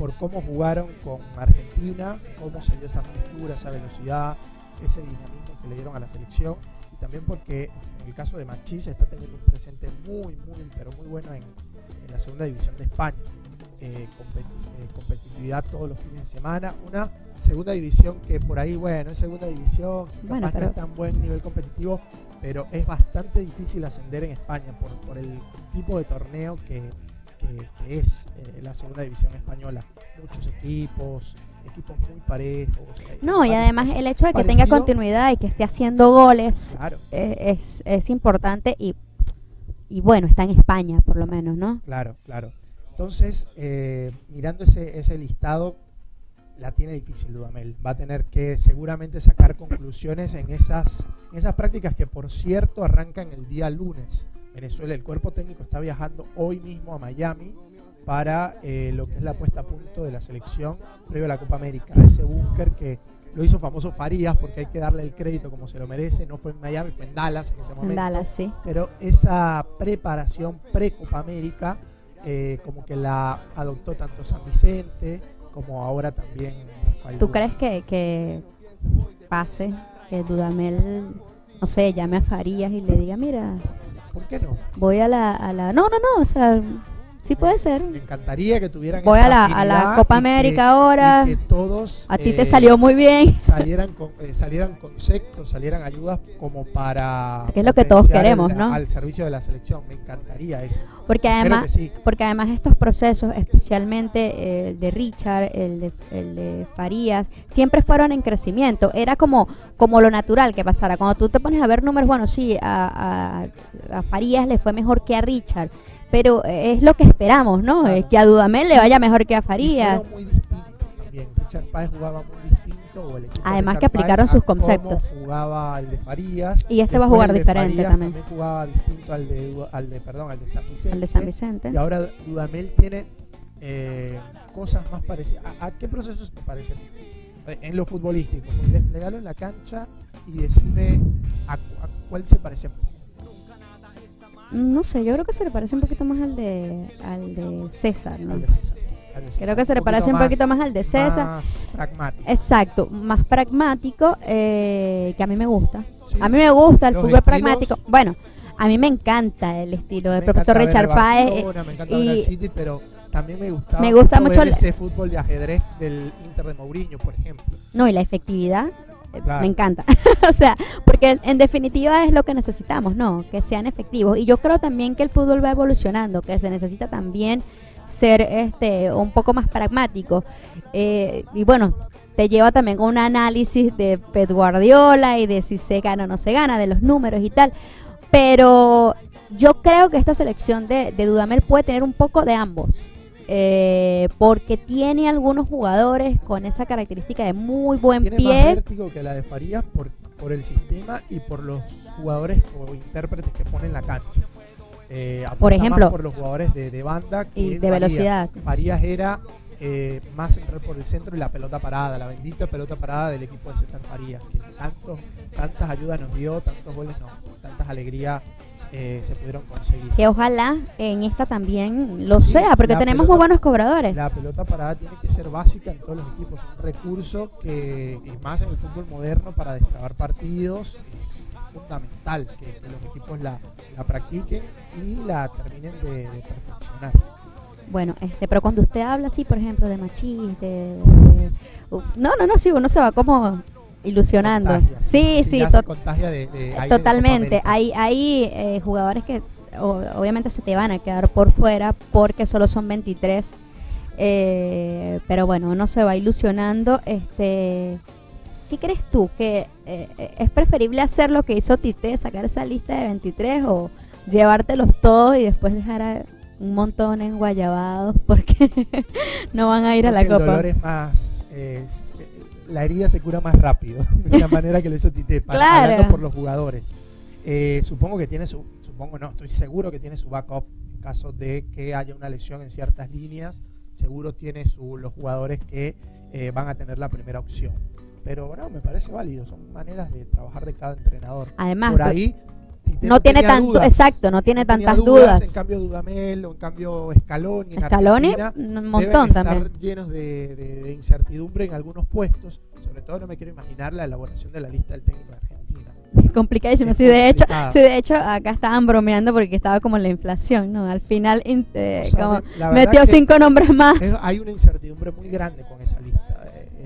por cómo jugaron con Argentina, cómo se dio esa frescura, esa velocidad, ese dinamismo que le dieron a la selección y también porque en el caso de Machís está teniendo un presente muy, muy, pero muy bueno en, en la segunda división de España. Eh, eh, competitividad todos los fines de semana, una segunda división que por ahí, bueno, es segunda división, capaz Bueno, no es tan buen nivel competitivo, pero es bastante difícil ascender en España por, por el tipo de torneo que, que- que es eh, la segunda división española. Muchos equipos, equipos muy parejos. eh, No, y además el hecho de que tenga continuidad y que esté haciendo goles Claro, eh, es, es importante y, y bueno, está en España por lo menos, ¿no? claro, claro. Entonces, eh, mirando ese, ese listado, la tiene difícil Dudamel. Va a tener que seguramente sacar conclusiones en esas, en esas prácticas que, por cierto, arrancan el día lunes. Venezuela, el cuerpo técnico está viajando hoy mismo a Miami para eh, lo que es la puesta a punto de la selección previo a la Copa América. Ese búnker que lo hizo famoso Farías, porque hay que darle el crédito como se lo merece. No fue en Miami, fue en Dallas en ese momento. En Dallas, sí. Pero esa preparación pre-Copa América, eh, como que la adoptó tanto San Vicente como ahora también Rafael ¿Tú Dudamel. crees que, que pase, que Dudamel, no sé, llame a Farías y le diga, mira, ¿Por qué no? voy a la... A la... No, no, no, o sea, sí puede ser. Me encantaría que tuvieran Voy esa a la, a la Copa que- América ahora. que todos A ti te eh, salió muy bien. salieran con, eh, salieran conceptos, salieran ayudas como para Que es lo que todos queremos, el- ¿no? al servicio de la selección. Me encantaría eso. Porque además, sí. porque además estos procesos, especialmente el de Richard, el de, el de Farías, siempre fueron en crecimiento. Era como, como lo natural que pasara. Cuando tú te pones a ver números, bueno, sí, a, a- a Farías le fue mejor que a Richard, pero eh, es lo que esperamos, ¿no? Claro. Eh, que a Dudamel le vaya mejor que a Farías. muy también. Richard Páez jugaba muy distinto. o el equipo de Además que aplicaron Páez sus conceptos. jugaba el de Farías. Y este va a jugar diferente Farías también. jugaba distinto al de, al de, perdón, al de San Vicente. El de San Vicente. Y ahora Dudamel tiene eh, cosas más parecidas. ¿A, a qué procesos te parecen? Eh, En lo futbolístico. Desplegalo en la cancha y decime a, a cuál se parece más. No sé, yo creo que se le parece un poquito más al de, al de César, ¿no? Al de César. Al de César. Creo que se le parece un poquito más al de César. Más pragmático. Exacto, más pragmático, eh, que a mí me gusta. Sí, A mí me gusta el fútbol estilos- pragmático. Bueno, a mí me encanta el estilo del profesor Richard Páez. me encanta ver y- el City, pero también me gustaba Me gusta mucho el- ese fútbol de ajedrez del Inter de Mourinho, por ejemplo. No, y la efectividad, Me encanta. o sea, porque en definitiva es lo que necesitamos, ¿no? Que sean efectivos. Y yo creo también que el fútbol va evolucionando, que se necesita también ser este un poco más pragmático. Eh, y bueno, te lleva también a un análisis de Pep Guardiola y de si se gana o no se gana, de los números y tal. Pero yo creo que esta selección de, de Dudamel puede tener un poco de ambos. Eh, porque tiene algunos jugadores con esa característica de muy buen Tiene más pie. vértigo que la de Farías por, por el sistema y por los jugadores o intérpretes que pone en la cancha. Eh, Por más ejemplo, por los jugadores de, de banda que Y de Farías. velocidad. Farías era eh, más entrar por el centro y la pelota parada, la bendita pelota parada del equipo de César Farías, que tantos, tantas ayudas nos dio, tantos goles nos, tantas alegrías eh, se pudieron conseguir. Que ojalá en esta también lo Sí, sea, porque tenemos pelota- muy buenos cobradores. La pelota parada tiene que ser básica en todos los equipos, un recurso que, y más en el fútbol moderno, para destrabar partidos, es fundamental que, los equipos la, la practiquen y la terminen de, de perfeccionar. Bueno, este, pero cuando usted habla así, por ejemplo, de machis, de, de- uh, no, no, no, sí, uno se va como ilusionando. Contagia, Sí, sí, to- se contagia de, de aire totalmente. Hay, hay eh, jugadores que o- obviamente se te van a quedar por fuera porque solo son 23. eh, pero bueno, uno se va ilusionando. Este, ¿Qué crees tú? ¿Que eh, eh, es preferible hacer lo que hizo Tite, sacar esa lista de 23 o llevártelos todos y después dejar a un montón en guayabados porque no van a ir a la el Copa? dolor es más. es- eh, la herida se cura más rápido, de la manera que lo hizo Tite, para- Claro. hablando por los jugadores. Eh, supongo que tiene su. Supongo no, estoy seguro que tiene su backup en caso de que haya una lesión en ciertas líneas. Seguro tiene su, los jugadores que eh, van a tener la primera opción. Pero bueno, me parece válido. Son maneras de trabajar de cada entrenador. Además, por ahí. No tiene tanto, dudas. exacto, no tiene No tantas dudas, dudas. En cambio, Dudamel o en cambio Scaloni. en Scaloni, un montón estar también. llenos de, de- de incertidumbre en algunos puestos. Sobre todo no me quiero imaginar la elaboración de la lista del técnico de Argentina. Complicadísimo. Sí, de hecho, sí, de hecho, acá estaban bromeando porque estaba como la inflación, ¿no? Al final in- eh, O sea, como la verdad metió cinco nombres más. es- hay una incertidumbre muy grande con esa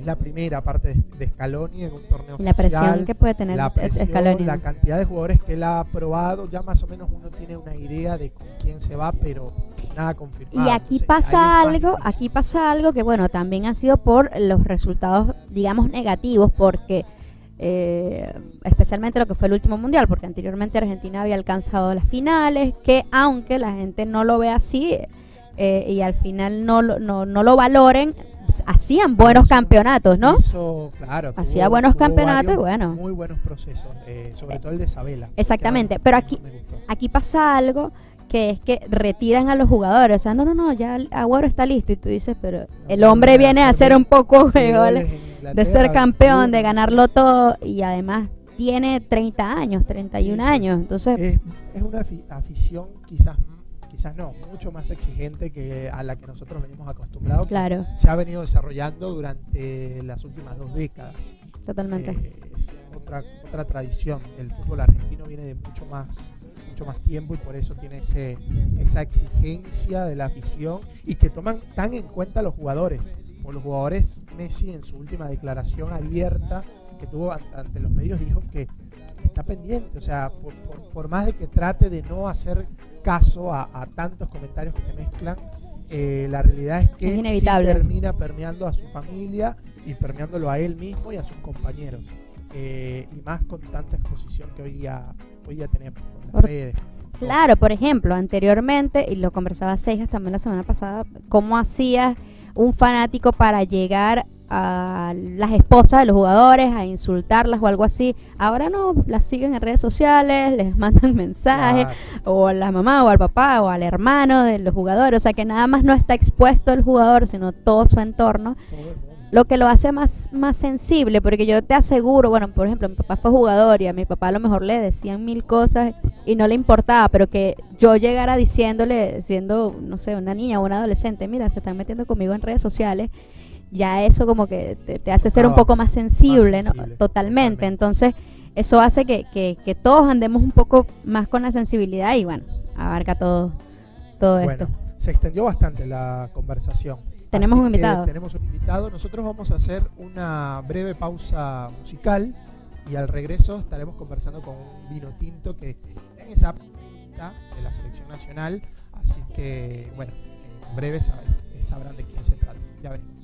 Es la primera parte de, Scaloni en un torneo la presión que puede tener la presión, Scaloni. la cantidad de jugadores que él ha probado, ya más o menos uno tiene una idea de con quién se va, pero nada confirmado. Y aquí pasa algo, aquí pasa algo que bueno, también ha sido por los resultados, digamos, negativos, porque eh, especialmente lo que fue el último mundial, porque anteriormente Argentina había alcanzado las finales, que aunque la gente no lo ve así eh, y al final no, no, no lo valoren, hacían buenos Hizo- campeonatos, ¿no? hizo, claro, Hacía tuvo- buenos tuvo campeonatos y bueno. Muy buenos procesos, eh, sobre todo el de Isabela. Exactamente, pero aquí-. Aquí pasa algo que es que retiran a los jugadores. O sea, no, no, no, ya Agüero está listo. Y tú dices, pero el hombre viene a hacer un poco de ser campeón, de ganarlo todo. Y además tiene 30 años, 31 años. Entonces es, es una afición quizás quizás no, mucho más exigente que a la que nosotros venimos acostumbrados. Claro. se ha venido desarrollando durante las últimas dos décadas. Totalmente. Eh, es otra, otra tradición. El fútbol argentino viene de mucho más mucho más tiempo y por eso tiene ese, esa exigencia de la afición y que toman tan en cuenta los jugadores. Como los jugadores, Messi en su última declaración abierta que tuvo ante los medios dijo que está pendiente, o sea, por, más de que trate de no hacer caso a, tantos comentarios que se mezclan, eh, la realidad es que termina permeando a su familia y permeándolo a él mismo y a sus compañeros. Eh, y más con tanta exposición que hoy día, hoy día tenemos con las redes. Claro, por ejemplo, anteriormente, y lo conversaba Cejas también la semana pasada, cómo hacía un fanático para llegar a las esposas de los jugadores, a insultarlas o algo así. Ahora no, las siguen en redes sociales, les mandan mensajes, o a la mamá o al papá o al hermano de los jugadores. O sea que nada más no está expuesto el jugador, sino todo su entorno lo que lo hace más, más sensible, porque yo te aseguro, bueno, por ejemplo, mi papá fue jugador y a mi papá a lo mejor le decían mil cosas y no le importaba, pero que yo llegara diciéndole, siendo, no sé, una niña o un adolescente, mira, se están metiendo conmigo en redes sociales, ya eso como que te, hace ser un poco más sensible, ¿no? Totalmente. Entonces, eso hace que, que, todos andemos un poco más con la sensibilidad y bueno, abarca todo, todo bueno, Se extendió bastante la conversación. Tenemos un invitado. Tenemos un invitado. Nosotros vamos a hacer una breve pausa musical y al regreso estaremos conversando con un vino tinto que en esa de la selección nacional. Así que, bueno, en breve sabrán de quién se trata. Ya veremos.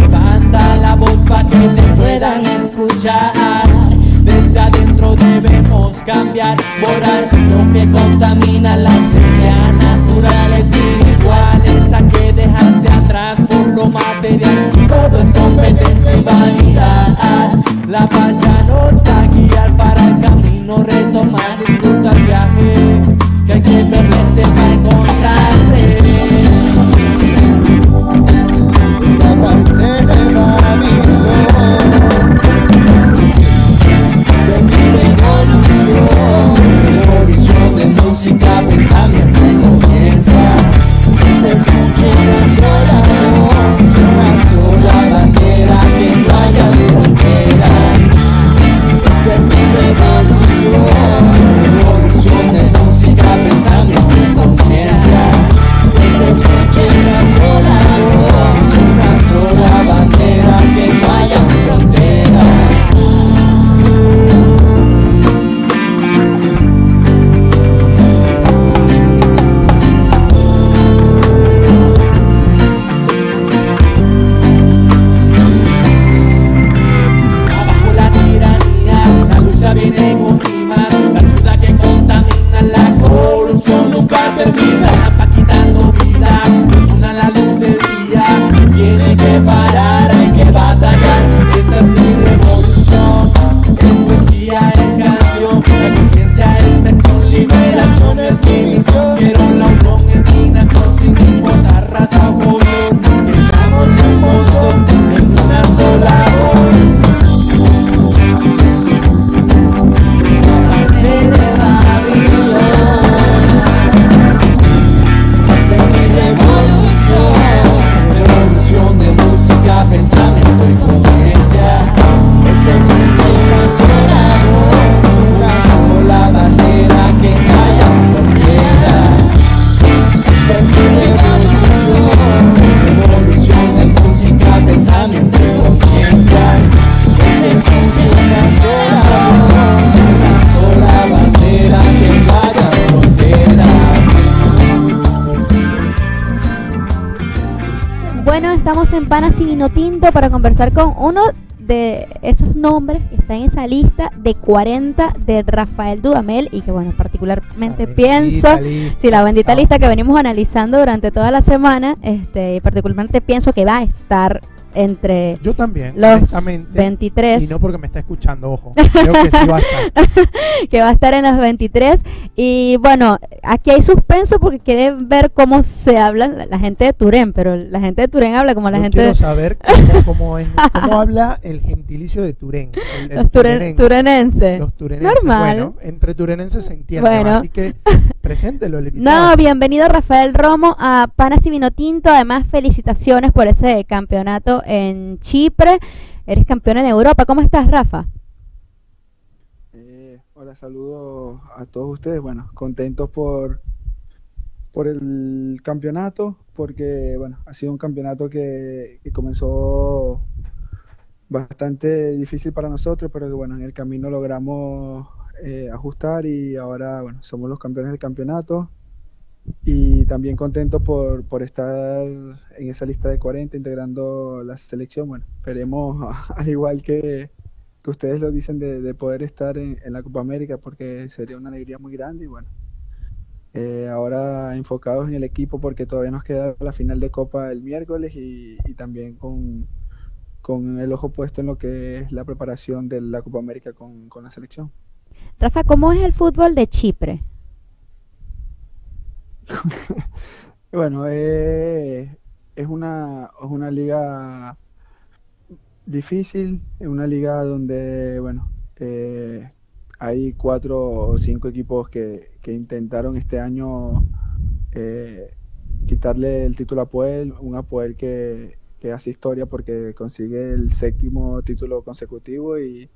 Levanta la voz para que te puedan escuchar. Desde adentro debemos cambiar, borrar lo que contamina la esencia natural, espiritual, esa que dejaste atrás por lo material. Todo es competencia y vanidad. La pacha nota guiar para el camino, retomar, disfrutar viaje. Que hay que perderse para Para conversar con uno de esos nombres que está en esa lista de 40 de Rafael Dudamel y que bueno, particularmente Esa pienso, si la bendita Ah. lista que venimos analizando durante toda la semana, este, particularmente pienso que va a estar entre Yo también, los honestamente. 23 Y no porque me está escuchando, ojo. Creo que sí va a estar. que va a estar en los 23. Y bueno, aquí hay suspenso porque quieren ver cómo se habla la, la gente de Turén, pero la gente de Turén habla como la Yo gente quiero de saber cómo, cómo es, cómo habla el gentilicio de Turén. el- el los turen- turenense. turenenses. Los turenenses. Normal. Bueno, entre turenenses se entiende. Bueno. Así que preséntelo, el invitado. No, bienvenido Rafael Romo a Panas y Vino Tinto. Además, felicitaciones por ese campeonato en Chipre. Eres campeón en Europa. ¿Cómo estás, Rafa? Eh, hola, saludos a todos ustedes. Bueno, contentos por, por el campeonato, porque bueno, ha sido un campeonato que, que comenzó bastante difícil para nosotros, pero que bueno, en el camino logramos eh, ajustar y ahora bueno, somos los campeones del campeonato. Y también contento por, por estar en esa lista de 40 integrando la selección. Bueno, esperemos, al igual que, que ustedes lo dicen, de, de poder estar en, en la Copa América, porque sería una alegría muy grande. Y bueno, eh, ahora enfocados en el equipo, porque todavía nos queda la final de Copa el miércoles y, y también con, con el ojo puesto en lo que es la preparación de la Copa América con, con la selección. Rafa, ¿cómo es el fútbol de Chipre? Bueno, eh, es una, es una liga difícil, es una liga donde, bueno, eh, hay cuatro o cinco equipos que, que intentaron este año eh, quitarle el título a Apoel, un Apoel que, que hace historia porque consigue el séptimo título consecutivo y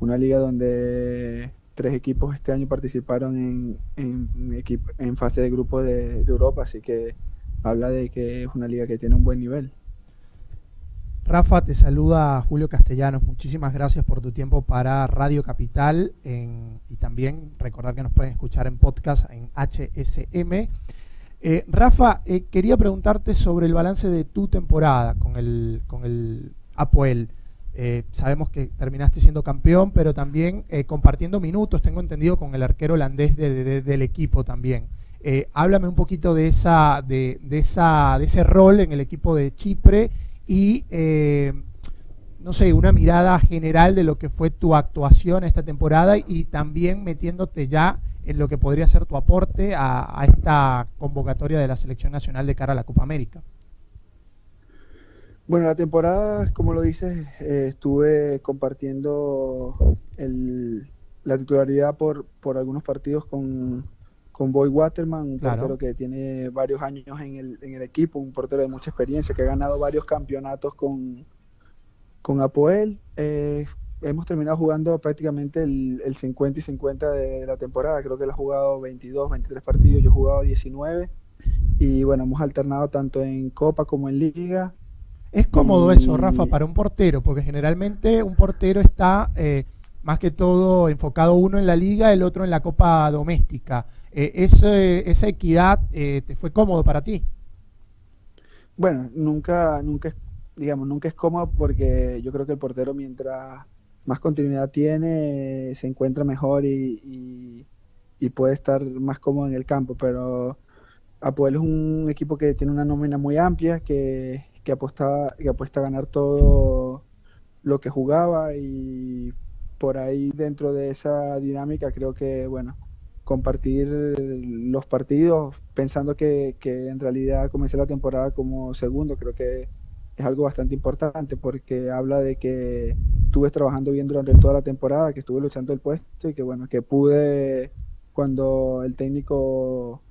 una liga donde tres equipos este año participaron en, en, fase de grupo de, Europa, así que habla de que es una liga que tiene un buen nivel. Rafa, te saluda Julio Castellanos. Muchísimas gracias por tu tiempo para Radio Capital y también recordar que nos pueden escuchar en podcast en HSM. Eh, Rafa, eh, quería preguntarte sobre el balance de tu temporada con el, con el Apoel. Eh, sabemos que terminaste siendo campeón, pero también eh, compartiendo minutos, tengo entendido, con el arquero holandés de- de- del equipo también. Eh, háblame un poquito de esa, de, esa, de ese rol en el equipo de Chipre y eh, no sé, una mirada general de lo que fue tu actuación esta temporada y también metiéndote ya en lo que podría ser tu aporte a esta convocatoria de la selección nacional de cara a la Copa América. Bueno, la temporada, como lo dices, eh, estuve compartiendo el- la titularidad por, por algunos partidos con, con Boy Waterman, un Claro. portero que tiene varios años en el, en el equipo, un portero de mucha experiencia, que ha ganado varios campeonatos con, con Apoel. Eh, hemos terminado jugando prácticamente el, el 50 y 50 de la temporada, creo que él ha jugado 22, 23 partidos, yo he jugado 19. Y bueno, hemos alternado tanto en Copa como en Liga. Es cómodo eso, Y- Rafa, para un portero, porque generalmente un portero está eh, más que todo enfocado uno en la liga, el otro en la Copa Doméstica. Eh, ese- esa equidad eh, te fue cómodo para ti. Bueno, nunca, nunca, es- digamos, nunca es cómodo porque yo creo que el portero mientras más continuidad tiene, se encuentra mejor y, y- y puede estar más cómodo en el campo, pero Apoel es un equipo que tiene una nómina muy amplia, que, que apuesta, que apuesta a ganar todo lo que jugaba y por ahí dentro de esa dinámica creo que, bueno, compartir los partidos pensando que, que en realidad comencé la temporada como segundo, creo que es algo bastante importante porque habla de que estuve trabajando bien durante toda la temporada, que estuve luchando el puesto y que bueno, que pude cuando el técnico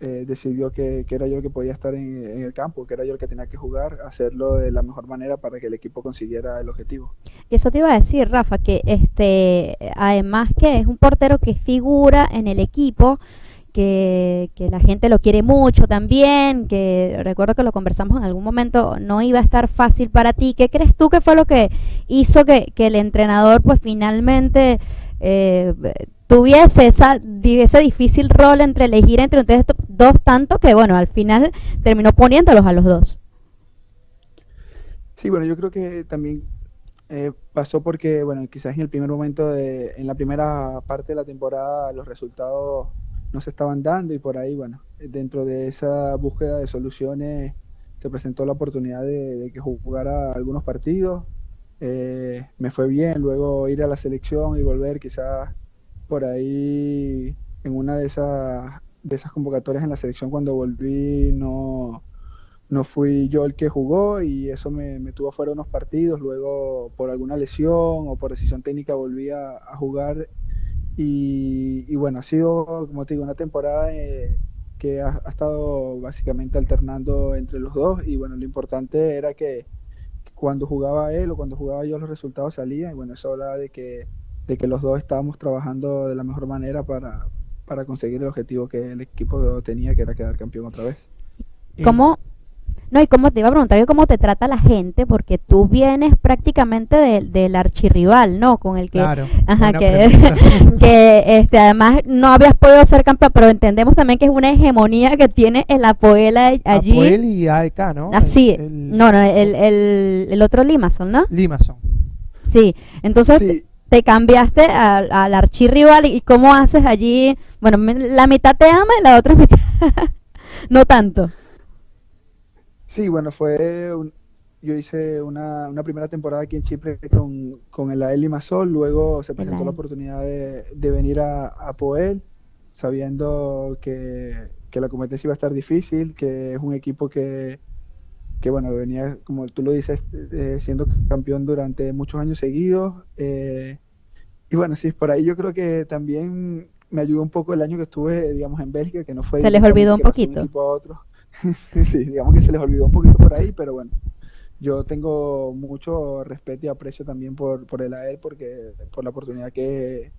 eh, decidió que, que era yo el que podía estar en, el campo, que era yo el que tenía que jugar, hacerlo de la mejor manera para que el equipo consiguiera el objetivo. Y eso te iba a decir, Rafa, que este, además que es un portero que figura en el equipo, que, que la gente lo quiere mucho también, que recuerdo que lo conversamos en algún momento, no iba a estar fácil para ti. ¿Qué crees tú que fue lo que hizo que, que el entrenador pues finalmente eh, tuviese esa, ese difícil rol entre elegir entre ustedes dos tanto que bueno, al final terminó poniéndolos a los dos? Sí, bueno, yo creo que también eh, pasó porque, bueno, quizás en el primer momento, de, en la primera parte de la temporada, los resultados no se estaban dando y por ahí, bueno, dentro de esa búsqueda de soluciones se presentó la oportunidad de, que jugara algunos partidos. Eh, me fue bien, luego ir a la selección y volver quizás por ahí en una de esas, de esas convocatorias en la selección cuando volví no, no fui yo el que jugó y eso me, tuvo fuera unos partidos, luego por alguna lesión o por decisión técnica volví a, jugar. Y, bueno, ha sido, como te digo, una temporada eh, que ha, estado básicamente alternando entre los dos. Y bueno, lo importante era que, cuando jugaba él o cuando jugaba yo los resultados salían. Y bueno, eso habla de que, de que los dos estábamos trabajando de la mejor manera para, para conseguir el objetivo que el equipo tenía, que era quedar campeón otra vez. ¿Cómo, no, y cómo te iba a preguntar cómo te trata la gente, porque tú vienes prácticamente del archirrival, ¿no? Con el que, ajá, que, que este, además no habías podido ser campeón, pero entendemos también que es una hegemonía que tiene el Apoela allí. Apoel y AEK, ¿no? Así, ah, no, no, el, el, el otro Limason, ¿no? Limason. Sí, entonces te cambiaste al, al archirrival y cómo haces allí, bueno, la mitad te ama y la otra mitad no tanto. Sí, bueno, fue yo hice una, una, primera temporada aquí en Chipre con, con el AEL luego se presentó la oportunidad de, de venir a, a, Poel, sabiendo que, que, la competencia iba a estar difícil, que es un equipo que, que bueno, venía, como tú lo dices, eh, siendo campeón durante muchos años seguidos. Eh, y bueno, sí, por ahí yo creo que también me ayudó un poco el año que estuve, digamos, en Bélgica, que no fue... Se les olvidó un poquito. Un sí, digamos que se les olvidó un poquito por ahí, pero bueno, yo tengo mucho respeto y aprecio también por, por el AEL, porque, por la oportunidad que,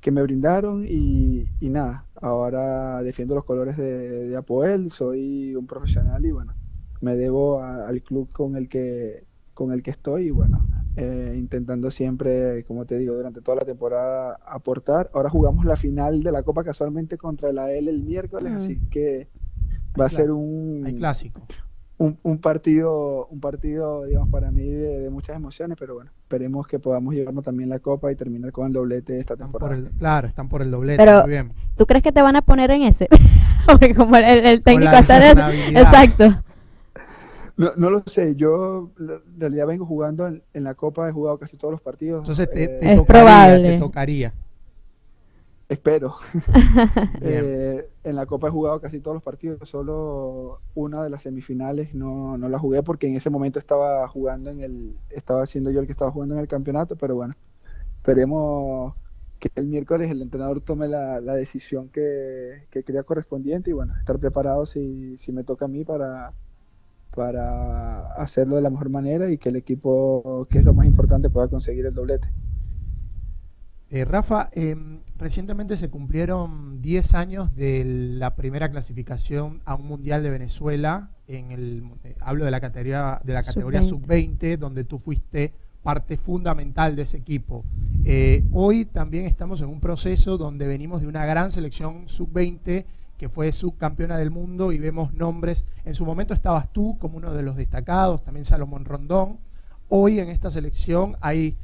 que me brindaron y, y, nada, ahora defiendo los colores de, de, Apoel, soy un profesional y bueno, me debo al club con el que con el que estoy y bueno, eh, intentando siempre, como te digo, durante toda la temporada aportar. Ahora jugamos la final de la Copa casualmente contra el AEL el miércoles, así que va a ser un clásico. Un, partido, un partido, digamos, para mí de, muchas emociones, pero bueno, esperemos que podamos llevarnos también la copa y terminar con el doblete esta temporada. claro, están por el doblete. Pero, bien. ¿tú crees que te van a poner en ese? Porque como el, técnico está en Exacto. No, no lo sé, yo en realidad vengo jugando en, la Copa, he jugado casi todos los partidos. Entonces te, eh, es probable. te tocaría. Espero. eh, en la Copa he jugado casi todos los partidos, solo una de las semifinales no, no la jugué porque en ese momento estaba jugando en el, estaba siendo yo el que estaba jugando en el campeonato, pero bueno, esperemos que el miércoles el entrenador tome la, la decisión que, que, crea correspondiente y bueno, estar preparado si, si me toca a mí para, para hacerlo de la mejor manera y que el equipo, que es lo más importante, pueda conseguir el doblete. Eh, Rafa, em, recientemente se cumplieron 10 años de la primera clasificación a un Mundial de Venezuela, en el, eh, hablo de la categoría, de la categoría sub-20, donde tú fuiste parte fundamental de ese equipo. Eh, hoy también estamos en un proceso donde venimos de una gran selección sub-20 que fue subcampeona del mundo y vemos nombres. En su momento estabas tú como uno de los destacados, también Salomón Rondón. Hoy en esta selección hay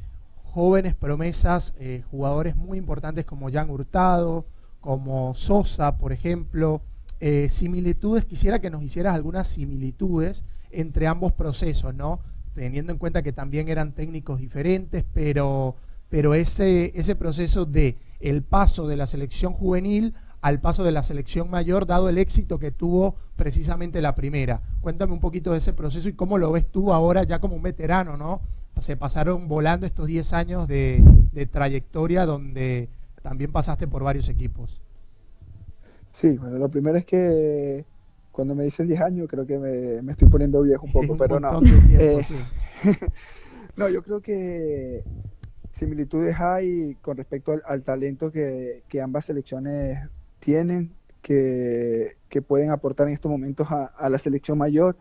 jóvenes promesas, eh, jugadores muy importantes como Jan Hurtado, como Sosa, por ejemplo. Eh, similitudes, quisiera que nos hicieras algunas similitudes entre ambos procesos, ¿no? Teniendo en cuenta que también eran técnicos diferentes, pero, pero ese, ese proceso de el paso de la selección juvenil al paso de la selección mayor, dado el éxito que tuvo precisamente la primera. Cuéntame un poquito de ese proceso y cómo lo ves tú ahora ya como un veterano, ¿no? se pasaron volando estos 10 años de, trayectoria donde también pasaste por varios equipos. Sí, bueno, lo primero es que cuando me dices 10 años creo que me, estoy poniendo viejo un poco, pero no. Eh, no, yo creo que similitudes hay con respecto al, talento que, ambas selecciones tienen, que, pueden aportar en estos momentos a la selección mayor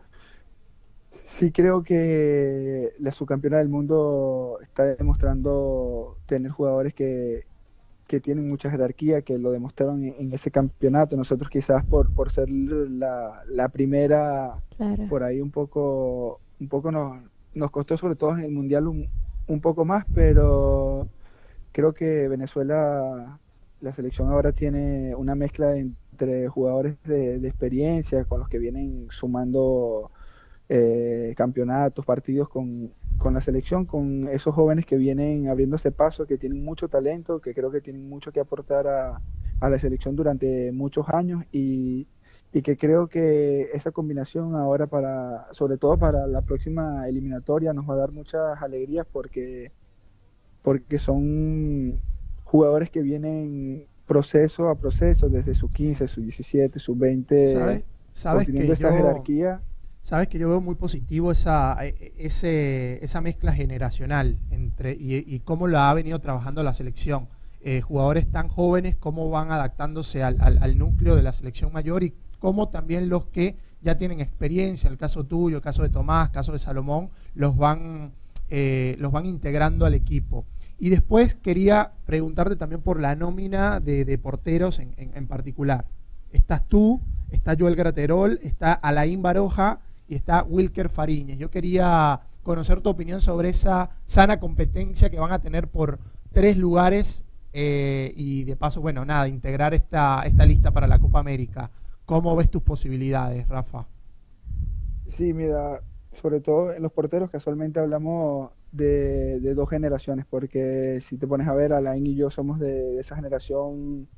Sí, creo que la subcampeona del mundo está demostrando tener jugadores que, tienen mucha jerarquía, que lo demostraron en, ese campeonato. Nosotros quizás por, por ser la, la primera, por ahí un poco, un poco nos, nos costó sobre todo en el Mundial un, un poco más, pero creo que Venezuela, la selección ahora tiene una mezcla entre jugadores de, de experiencia, con los que vienen sumando eh, campeonatos, partidos con, con, la selección, con esos jóvenes que vienen abriéndose paso, que tienen mucho talento, que creo que tienen mucho que aportar a, a la selección durante muchos años y, y, que creo que esa combinación ahora para, sobre todo para la próxima eliminatoria, nos va a dar muchas alegrías porque, porque son jugadores que vienen proceso a proceso, desde su 15, su 17, su 20, ¿Sabes? ¿Sabes que esa yo... jerarquía Sabes que yo veo muy positivo esa, e, e, ese, esa mezcla generacional entre y, y, cómo la ha venido trabajando la selección. Eh, jugadores tan jóvenes, cómo van adaptándose al, al, al, núcleo de la selección mayor y cómo también los que ya tienen experiencia, el caso tuyo, el caso de Tomás, el caso de Salomón, los van, eh, los van integrando al equipo. Y después quería preguntarte también por la nómina de, porteros en, en, en particular. Estás tú, está Joel Graterol, está Alain Baroja y está Wilker Fariñez. Yo quería conocer tu opinión sobre esa sana competencia que van a tener por tres lugares eh, y de paso, bueno, nada, integrar esta, esta lista para la Copa América. ¿Cómo ves tus posibilidades, Rafa? Sí, mira, sobre todo en los porteros casualmente hablamos de, de dos generaciones, porque si te pones a ver, Alain y yo somos de, de esa generación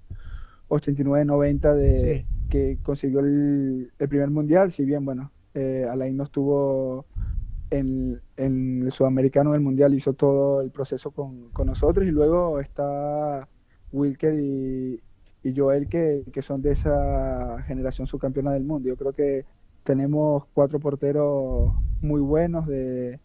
89-90 de sí. que consiguió el, el primer mundial, si bien, bueno, eh, Alain no estuvo en, en, el sudamericano del mundial, hizo todo el proceso con, con nosotros y luego está Wilker y, y Joel que, que, son de esa generación subcampeona del mundo. Yo creo que tenemos cuatro porteros muy buenos de,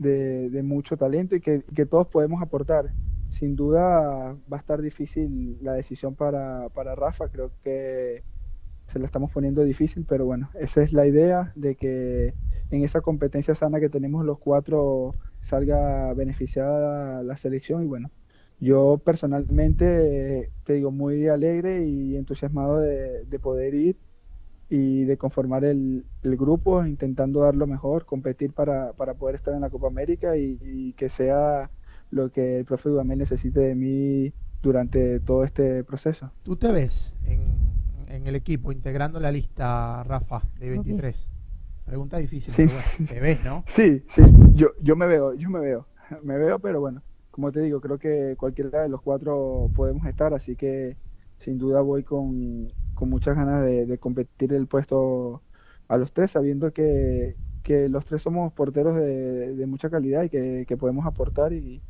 de, mucho talento y que, todos podemos aportar. Sin duda va a estar difícil la decisión para, para Rafa, creo que se la estamos poniendo difícil, pero bueno, esa es la idea de que en esa competencia sana que tenemos los cuatro salga beneficiada la selección y bueno, yo personalmente te digo muy alegre y entusiasmado de poder ir y de conformar el, el, grupo, intentando dar lo mejor, competir para, para poder estar en la Copa América y, y, que sea lo que el profe Dudamel necesite de mí durante todo este proceso. ¿Tú te ves en en el equipo, integrando la lista, Rafa, de 23? Okay. Pregunta difícil, sí. pero bueno, te ves, ¿no? Sí, sí, yo, yo me veo, yo me veo, me veo, pero bueno, como te digo, creo que cualquiera de los cuatro podemos estar, así que sin duda voy con, con muchas ganas de, competir el puesto a los tres, sabiendo que, que los tres somos porteros de, de mucha calidad y que, que podemos aportar y,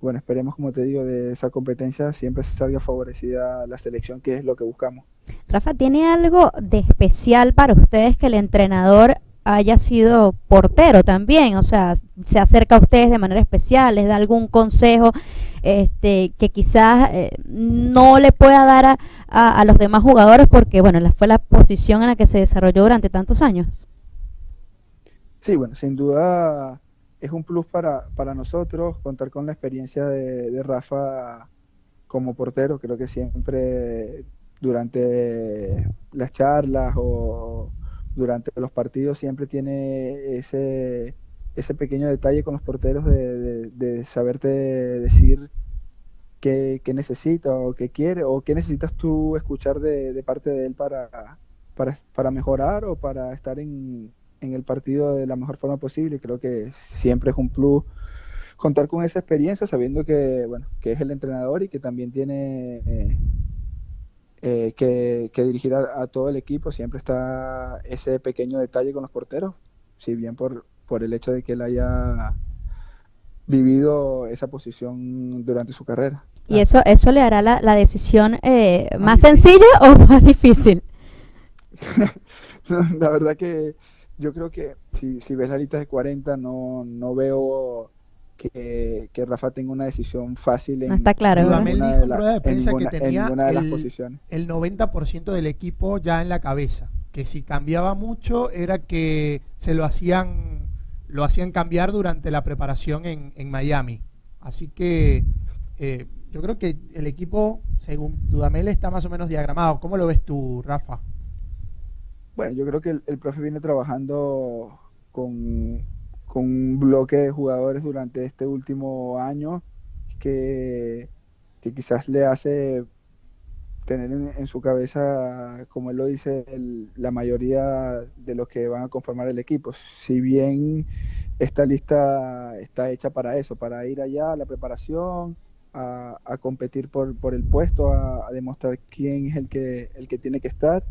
bueno, esperemos, como te digo, de esa competencia siempre salga favorecida la selección, que es lo que buscamos. Rafa, ¿tiene algo de especial para ustedes que el entrenador haya sido portero también? O sea, se acerca a ustedes de manera especial, les da algún consejo este, que quizás eh, no le pueda dar a, a, a, los demás jugadores porque, bueno, fue la posición en la que se desarrolló durante tantos años. Sí, bueno, sin duda es un plus para, para nosotros contar con la experiencia de, de, Rafa como portero. Creo que siempre durante las charlas o durante los partidos siempre tiene ese, ese pequeño detalle con los porteros de, de saberte decir qué, necesita o qué quiere o qué necesitas tú escuchar de, parte de él para, para, para mejorar o para estar en, en el partido de la mejor forma posible. Creo que siempre es un plus contar con esa experiencia, sabiendo que, bueno, que es el entrenador y que también tiene eh, eh, que, que, dirigir a, a, todo el equipo. Siempre está ese pequeño detalle con los porteros, si bien por, por el hecho de que él haya vivido esa posición durante su carrera. ¿Y eso, eso le hará la, la decisión eh, más sencilla o más difícil? la verdad que yo creo que si, si ves la lista de 40 no, no veo que, que, Rafa tenga una decisión fácil en, no está claro, en, ninguna, de, prensa ninguna, que tenía el, las posiciones. el 90% del equipo ya en la cabeza, que si cambiaba mucho era que se lo hacían lo hacían cambiar durante la preparación en, en Miami. Así que eh, yo creo que el equipo, según Dudamel, está más o menos diagramado. ¿Cómo lo ves tú, Rafa? Bueno, yo creo que el, profe viene trabajando con, con un bloque de jugadores durante este último año que, que quizás le hace tener en, en su cabeza, como él lo dice, el- la mayoría de los que van a conformar el equipo. Si bien esta lista está hecha para eso, para ir allá a la preparación, a, competir por, por el puesto, a, demostrar quién es el que, el que tiene que estar.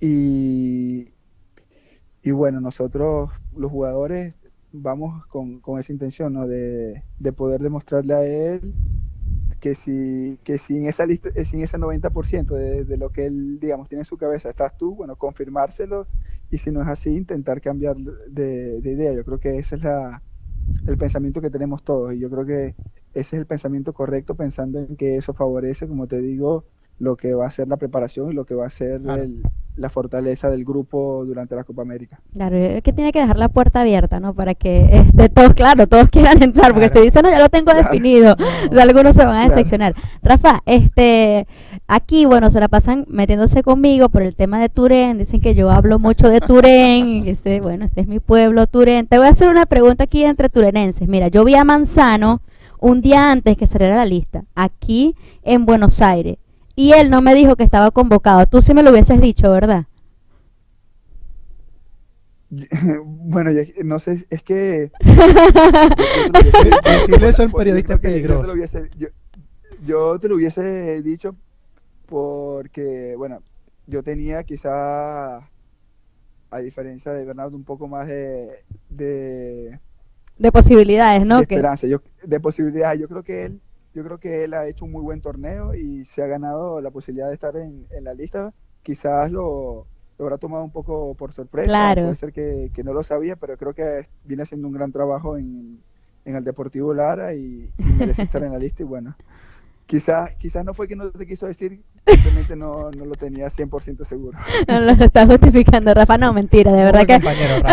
Y, bueno, nosotros los jugadores vamos con, esa intención, ¿no? De, de poder demostrarle a él que si, que si en esa lista, eh, si en ese 90% de, de lo que él, digamos, tiene en su cabeza estás tú, bueno, confirmárselo y si no es así, intentar cambiar de, de idea. Yo creo que ese es la, el pensamiento que tenemos todos y yo creo que ese es el pensamiento correcto pensando en que eso favorece, como te digo, lo que va a ser la preparación y lo que va a ser Claro. el- la fortaleza del grupo durante la Copa América. Claro, es que tiene que dejar la puerta abierta, ¿no? Para que este, todos, claro, todos quieran entrar, porque Claro. si dicen, no, ya lo tengo Claro. definido, No. algunos se van a Claro. decepcionar. Rafa, este, aquí, bueno, se la pasan metiéndose conmigo por el tema de Turén, dicen que yo hablo mucho de Turén, y ese, bueno, ese es mi pueblo, Turén. Te voy a hacer una pregunta aquí entre turenenses. Mira, yo vi a Manzano un día antes que saliera la lista, aquí en Buenos Aires, y él no me dijo que estaba convocado. Tú sí me lo hubieses dicho, ¿verdad? Bueno, ya- no sé, es que... Decirle eso a un Yo periodista creo es que yo te lo peligroso. hubiese- yo- yo te lo hubiese dicho porque, bueno, yo tenía quizá, a diferencia de Bernardo, un poco más de, de, De posibilidades, ¿no? de Que- esperanza, yo, de posibilidades. Yo creo que él, yo creo que él ha hecho un muy buen torneo y se ha ganado la posibilidad de estar en, en la lista. Quizás lo, lo habrá tomado un poco por sorpresa, Claro. puede ser que, que no lo sabía, pero creo que viene haciendo un gran trabajo en, en el Deportivo Lara y, y merece estar en la lista y bueno. Quizás quizás no fue que no te quiso decir, simplemente no, no lo tenía 100% seguro. No lo está justificando, Rafa. No, mentira, de verdad que. Rafa.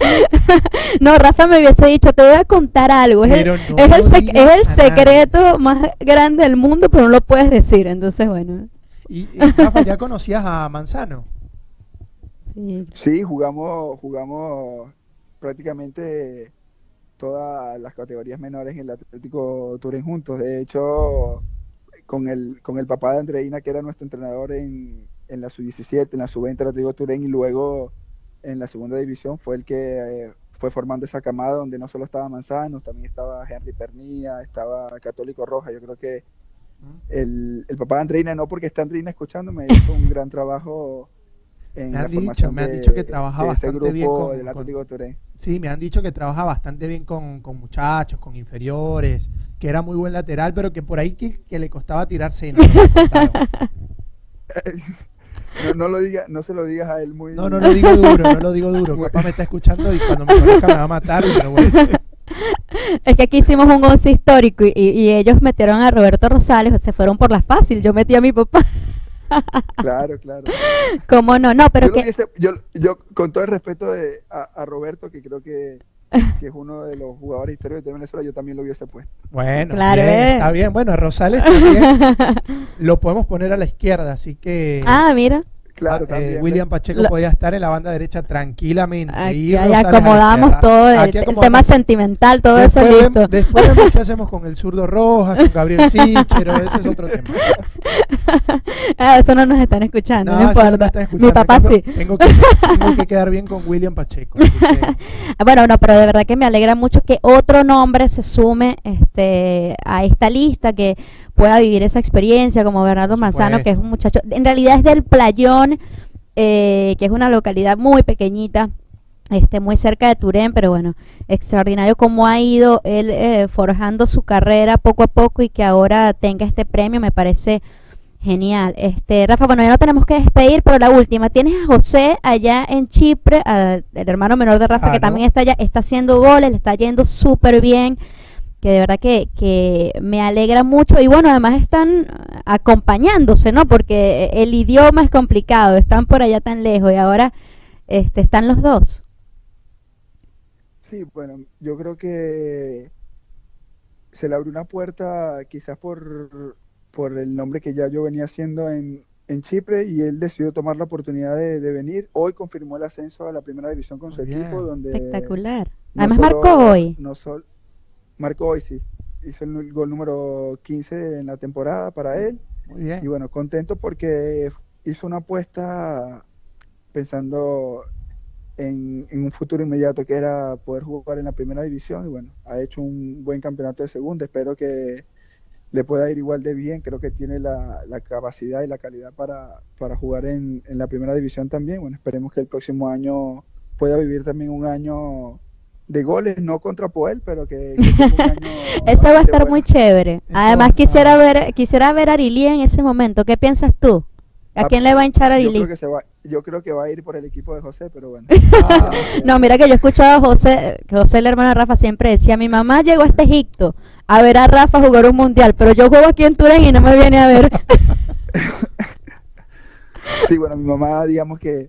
no, Rafa me hubiese dicho, te voy a contar algo. Es el, no es el, sec- es el secreto más grande del mundo, pero no lo puedes decir. Entonces, bueno. Y, y, Rafa, ¿ya conocías a Manzano? Sí. Sí, jugamos, jugamos prácticamente todas las categorías menores en el Atlético Turín juntos. De hecho, con el, con el papá de Andreina, que era nuestro entrenador en, en la sub-17, en la sub-20 del Atlético Turín y luego en la segunda división, fue el que eh, fue formando esa camada donde no solo estaba Manzano, también estaba Henry Pernilla, estaba Católico Roja. Yo creo que el, el papá de Andreina, no porque está Andreina escuchándome, hizo un gran trabajo en Me la han dicho, formación me han de- dicho que trabaja bastante bien con- del con- Atlético Turín. Sí, me han dicho que trabaja bastante bien con, con muchachos, con inferiores, que era muy buen lateral, pero que por ahí que, que le costaba tirar centro. No, no lo diga, no se lo digas a él muy. No, no lo digo duro, no lo digo duro. Papá me está escuchando y cuando me conozca me va a matar, pero bueno. Es que aquí hicimos un once histórico y, y- y ellos metieron a Roberto Rosales, se fueron por la fácil. Yo metí a mi papá. Claro, claro. ¿Cómo no? No, pero yo, que. yo, yo, con todo el respeto de, a, a Roberto, que creo que, que es uno de los jugadores históricos de Venezuela, yo también lo hubiese puesto. Bueno, Claro, bien, eh. está bien. Bueno, Rosales también lo podemos poner a la izquierda, así que Ah, mira. Claro, eh, también. William Pacheco Lo- podía estar en la banda derecha tranquilamente. Aquí y acomodamos izquierda. todo, el, Aquí el acomodamos. tema sentimental, todo eso después, listo. vemos, después vemos qué hacemos con el zurdo Rojas, con Gabriel Sichero, ese es otro tema. Ah, eso no nos están escuchando, no, eso importa. Mi papá tengo, sí. Tengo que, tengo que quedar bien con William Pacheco. Ah, Bueno, no, pero de verdad que me alegra mucho que otro nombre se sume este, a esta lista, que pueda vivir esa experiencia, como Bernardo Por Manzano, que es un muchacho, en realidad es del Playón, eh, que es una localidad muy pequeñita, este, muy cerca de Turén, pero bueno, extraordinario cómo ha ido él eh, forjando su carrera poco a poco y que ahora tenga este premio, me parece Genial. Este, Rafa, bueno, ya no tenemos que despedir, pero la última, tienes a José allá en Chipre, a- el hermano menor de Rafa, Ah, que ¿no? también está allá, está haciendo goles, le está yendo súper bien, que de verdad que, que me alegra mucho. Y bueno, además están acompañándose, ¿no? Porque el idioma es complicado, están por allá tan lejos y ahora este, están los dos. Sí, bueno, yo creo que se le abrió una puerta quizás por, por el nombre que ya yo venía haciendo en, en Chipre y él decidió tomar la oportunidad de, de venir. Hoy confirmó el ascenso a la primera división con su equipo, donde Espectacular. no Además solo- marcó hoy. No sol- marcó hoy, sí. Hizo el, el gol número 15 en la temporada para él. Muy bien. Y bueno, contento porque hizo una apuesta pensando en, en un futuro inmediato que era poder jugar en la primera división. Y bueno, ha hecho un buen campeonato de segunda. Espero que le pueda ir igual de bien. Creo que tiene la, la capacidad y la calidad para, para jugar en, en la primera división también. Bueno, esperemos que el próximo año pueda vivir también un año de goles, no contra Poel, pero que, que año Eso va a estar bueno. muy chévere. Eso Además quisiera ver quisiera ver a Arilí en ese momento. ¿Qué piensas tú? ¿A Ah, quién le va a hinchar a Yo Arilí? creo que se va, yo creo que va a ir por el equipo de José, pero bueno. Ah, No, mira que yo he escuchado a José, que José el hermano de Rafa siempre decía, mi mamá llegó hasta Egipto a ver a Rafa jugar un mundial, pero yo juego aquí en Turén y no me viene a ver. Sí, bueno, mi mamá, digamos que,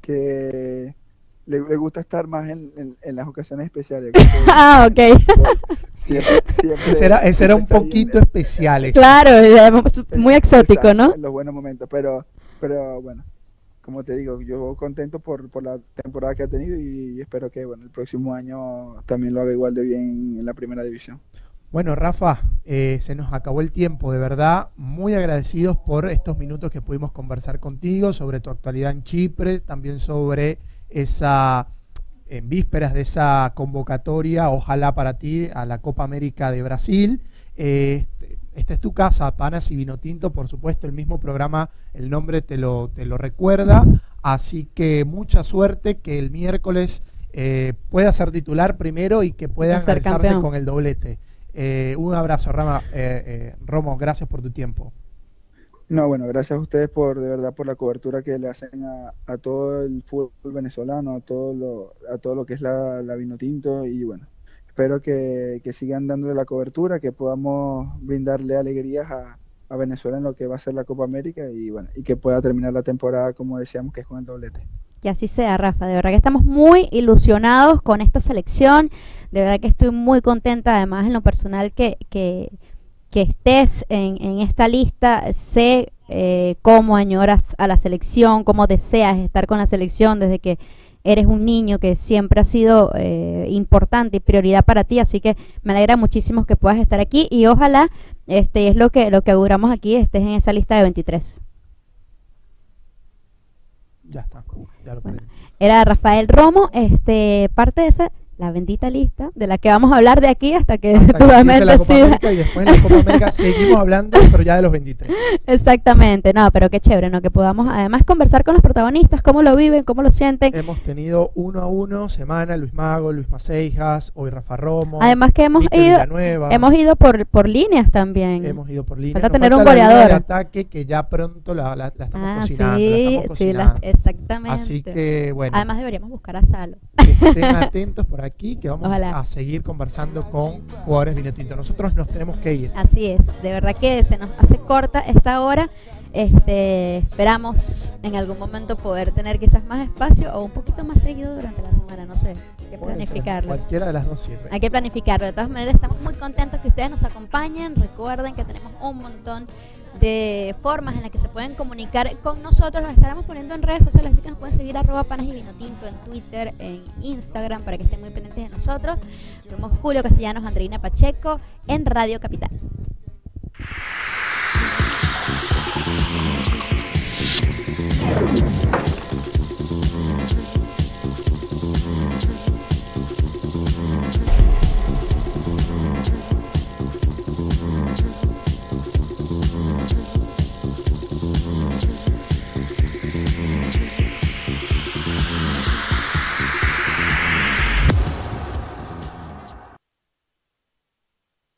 que le, le gusta estar más en, en- en las ocasiones especiales. ah, ok. siempre, siempre- ese era, ese era un poquito especial. ese. claro, muy exótico, ¿no? En los buenos momentos, pero, pero bueno, como te digo, yo contento por, por la temporada que ha tenido y espero que bueno el próximo año también lo haga igual de bien en la primera división. Bueno, Rafa, eh, se nos acabó el tiempo, de verdad, muy agradecidos por estos minutos que pudimos conversar contigo sobre tu actualidad en Chipre, también sobre esa, en vísperas de esa convocatoria, ojalá para ti, a la Copa América de Brasil. Eh, este- esta es tu casa, Panas y Vino Tinto, por supuesto, el mismo programa, el nombre te lo, te lo recuerda, así que mucha suerte, que el miércoles eh, pueda ser titular primero y que puedan ser alzarse con el doblete. Eh, un abrazo, Rama, eh, eh, Romo, gracias por tu tiempo. No, bueno, gracias a ustedes por de verdad por la cobertura que le hacen a, todo el fútbol venezolano, a todo lo, a todo lo que es la, la vino tinto y bueno, espero que, que sigan dándole la cobertura, que podamos brindarle alegrías a, a Venezuela en lo que va a ser la Copa América y bueno, y que pueda terminar la temporada como decíamos que es con el doblete. Que así sea, Rafa. De verdad que estamos muy ilusionados con esta selección. De verdad que estoy muy contenta, además, en lo personal, que, que, que estés en, en esta lista. Sé eh, cómo añoras a la selección, cómo deseas estar con la selección desde que eres un niño que siempre ha sido eh, importante y prioridad para ti. Así que me alegra muchísimo que puedas estar aquí y ojalá, este es lo que, lo que auguramos aquí, estés en esa lista de 23. Ya está, ya lo Bueno, era Rafael Romo, este, parte de esa, la bendita lista, de la que vamos a hablar de aquí hasta que Hasta que empiece la Copa. América y después en la Copa América seguimos hablando, pero ya de los 23. Exactamente, no, pero qué chévere, ¿no? Que podamos además conversar con los protagonistas, cómo lo viven, cómo lo sienten. Hemos tenido uno a uno, semana, Luis Mago, Luis Maceijas, hoy Rafa Romo. Además que hemos Mikel ido, Villanueva. hemos ido por, por líneas también. Hemos ido por línea. Falta Nos tener un la línea goleador. de ataque que ya pronto la, la- la estamos ah, cocinando. la sí, estamos sí, la- cocinando. exactamente. Así que, bueno, Además deberíamos buscar a Salo. estén atentos por aquí que vamos Ojalá. a seguir conversando con jugadores vinotintos. Nosotros nos tenemos que ir. Así es, de verdad que se nos hace corta esta hora. Este, esperamos en algún momento poder tener quizás más espacio o un poquito más seguido durante la semana, no sé, hay que planificarlo. Cualquiera de las dos sirve. Hay que planificarlo. De todas maneras, estamos muy contentos que ustedes nos acompañen. Recuerden que tenemos un montón de formas en las que se pueden comunicar con nosotros. Los estaremos poniendo en redes sociales, así que nos pueden seguir arroba panas y vinotinto en Twitter, en Instagram, para que estén muy pendientes de nosotros. Somos Julio Castellanos, Andreina Pacheco, en Radio Capital.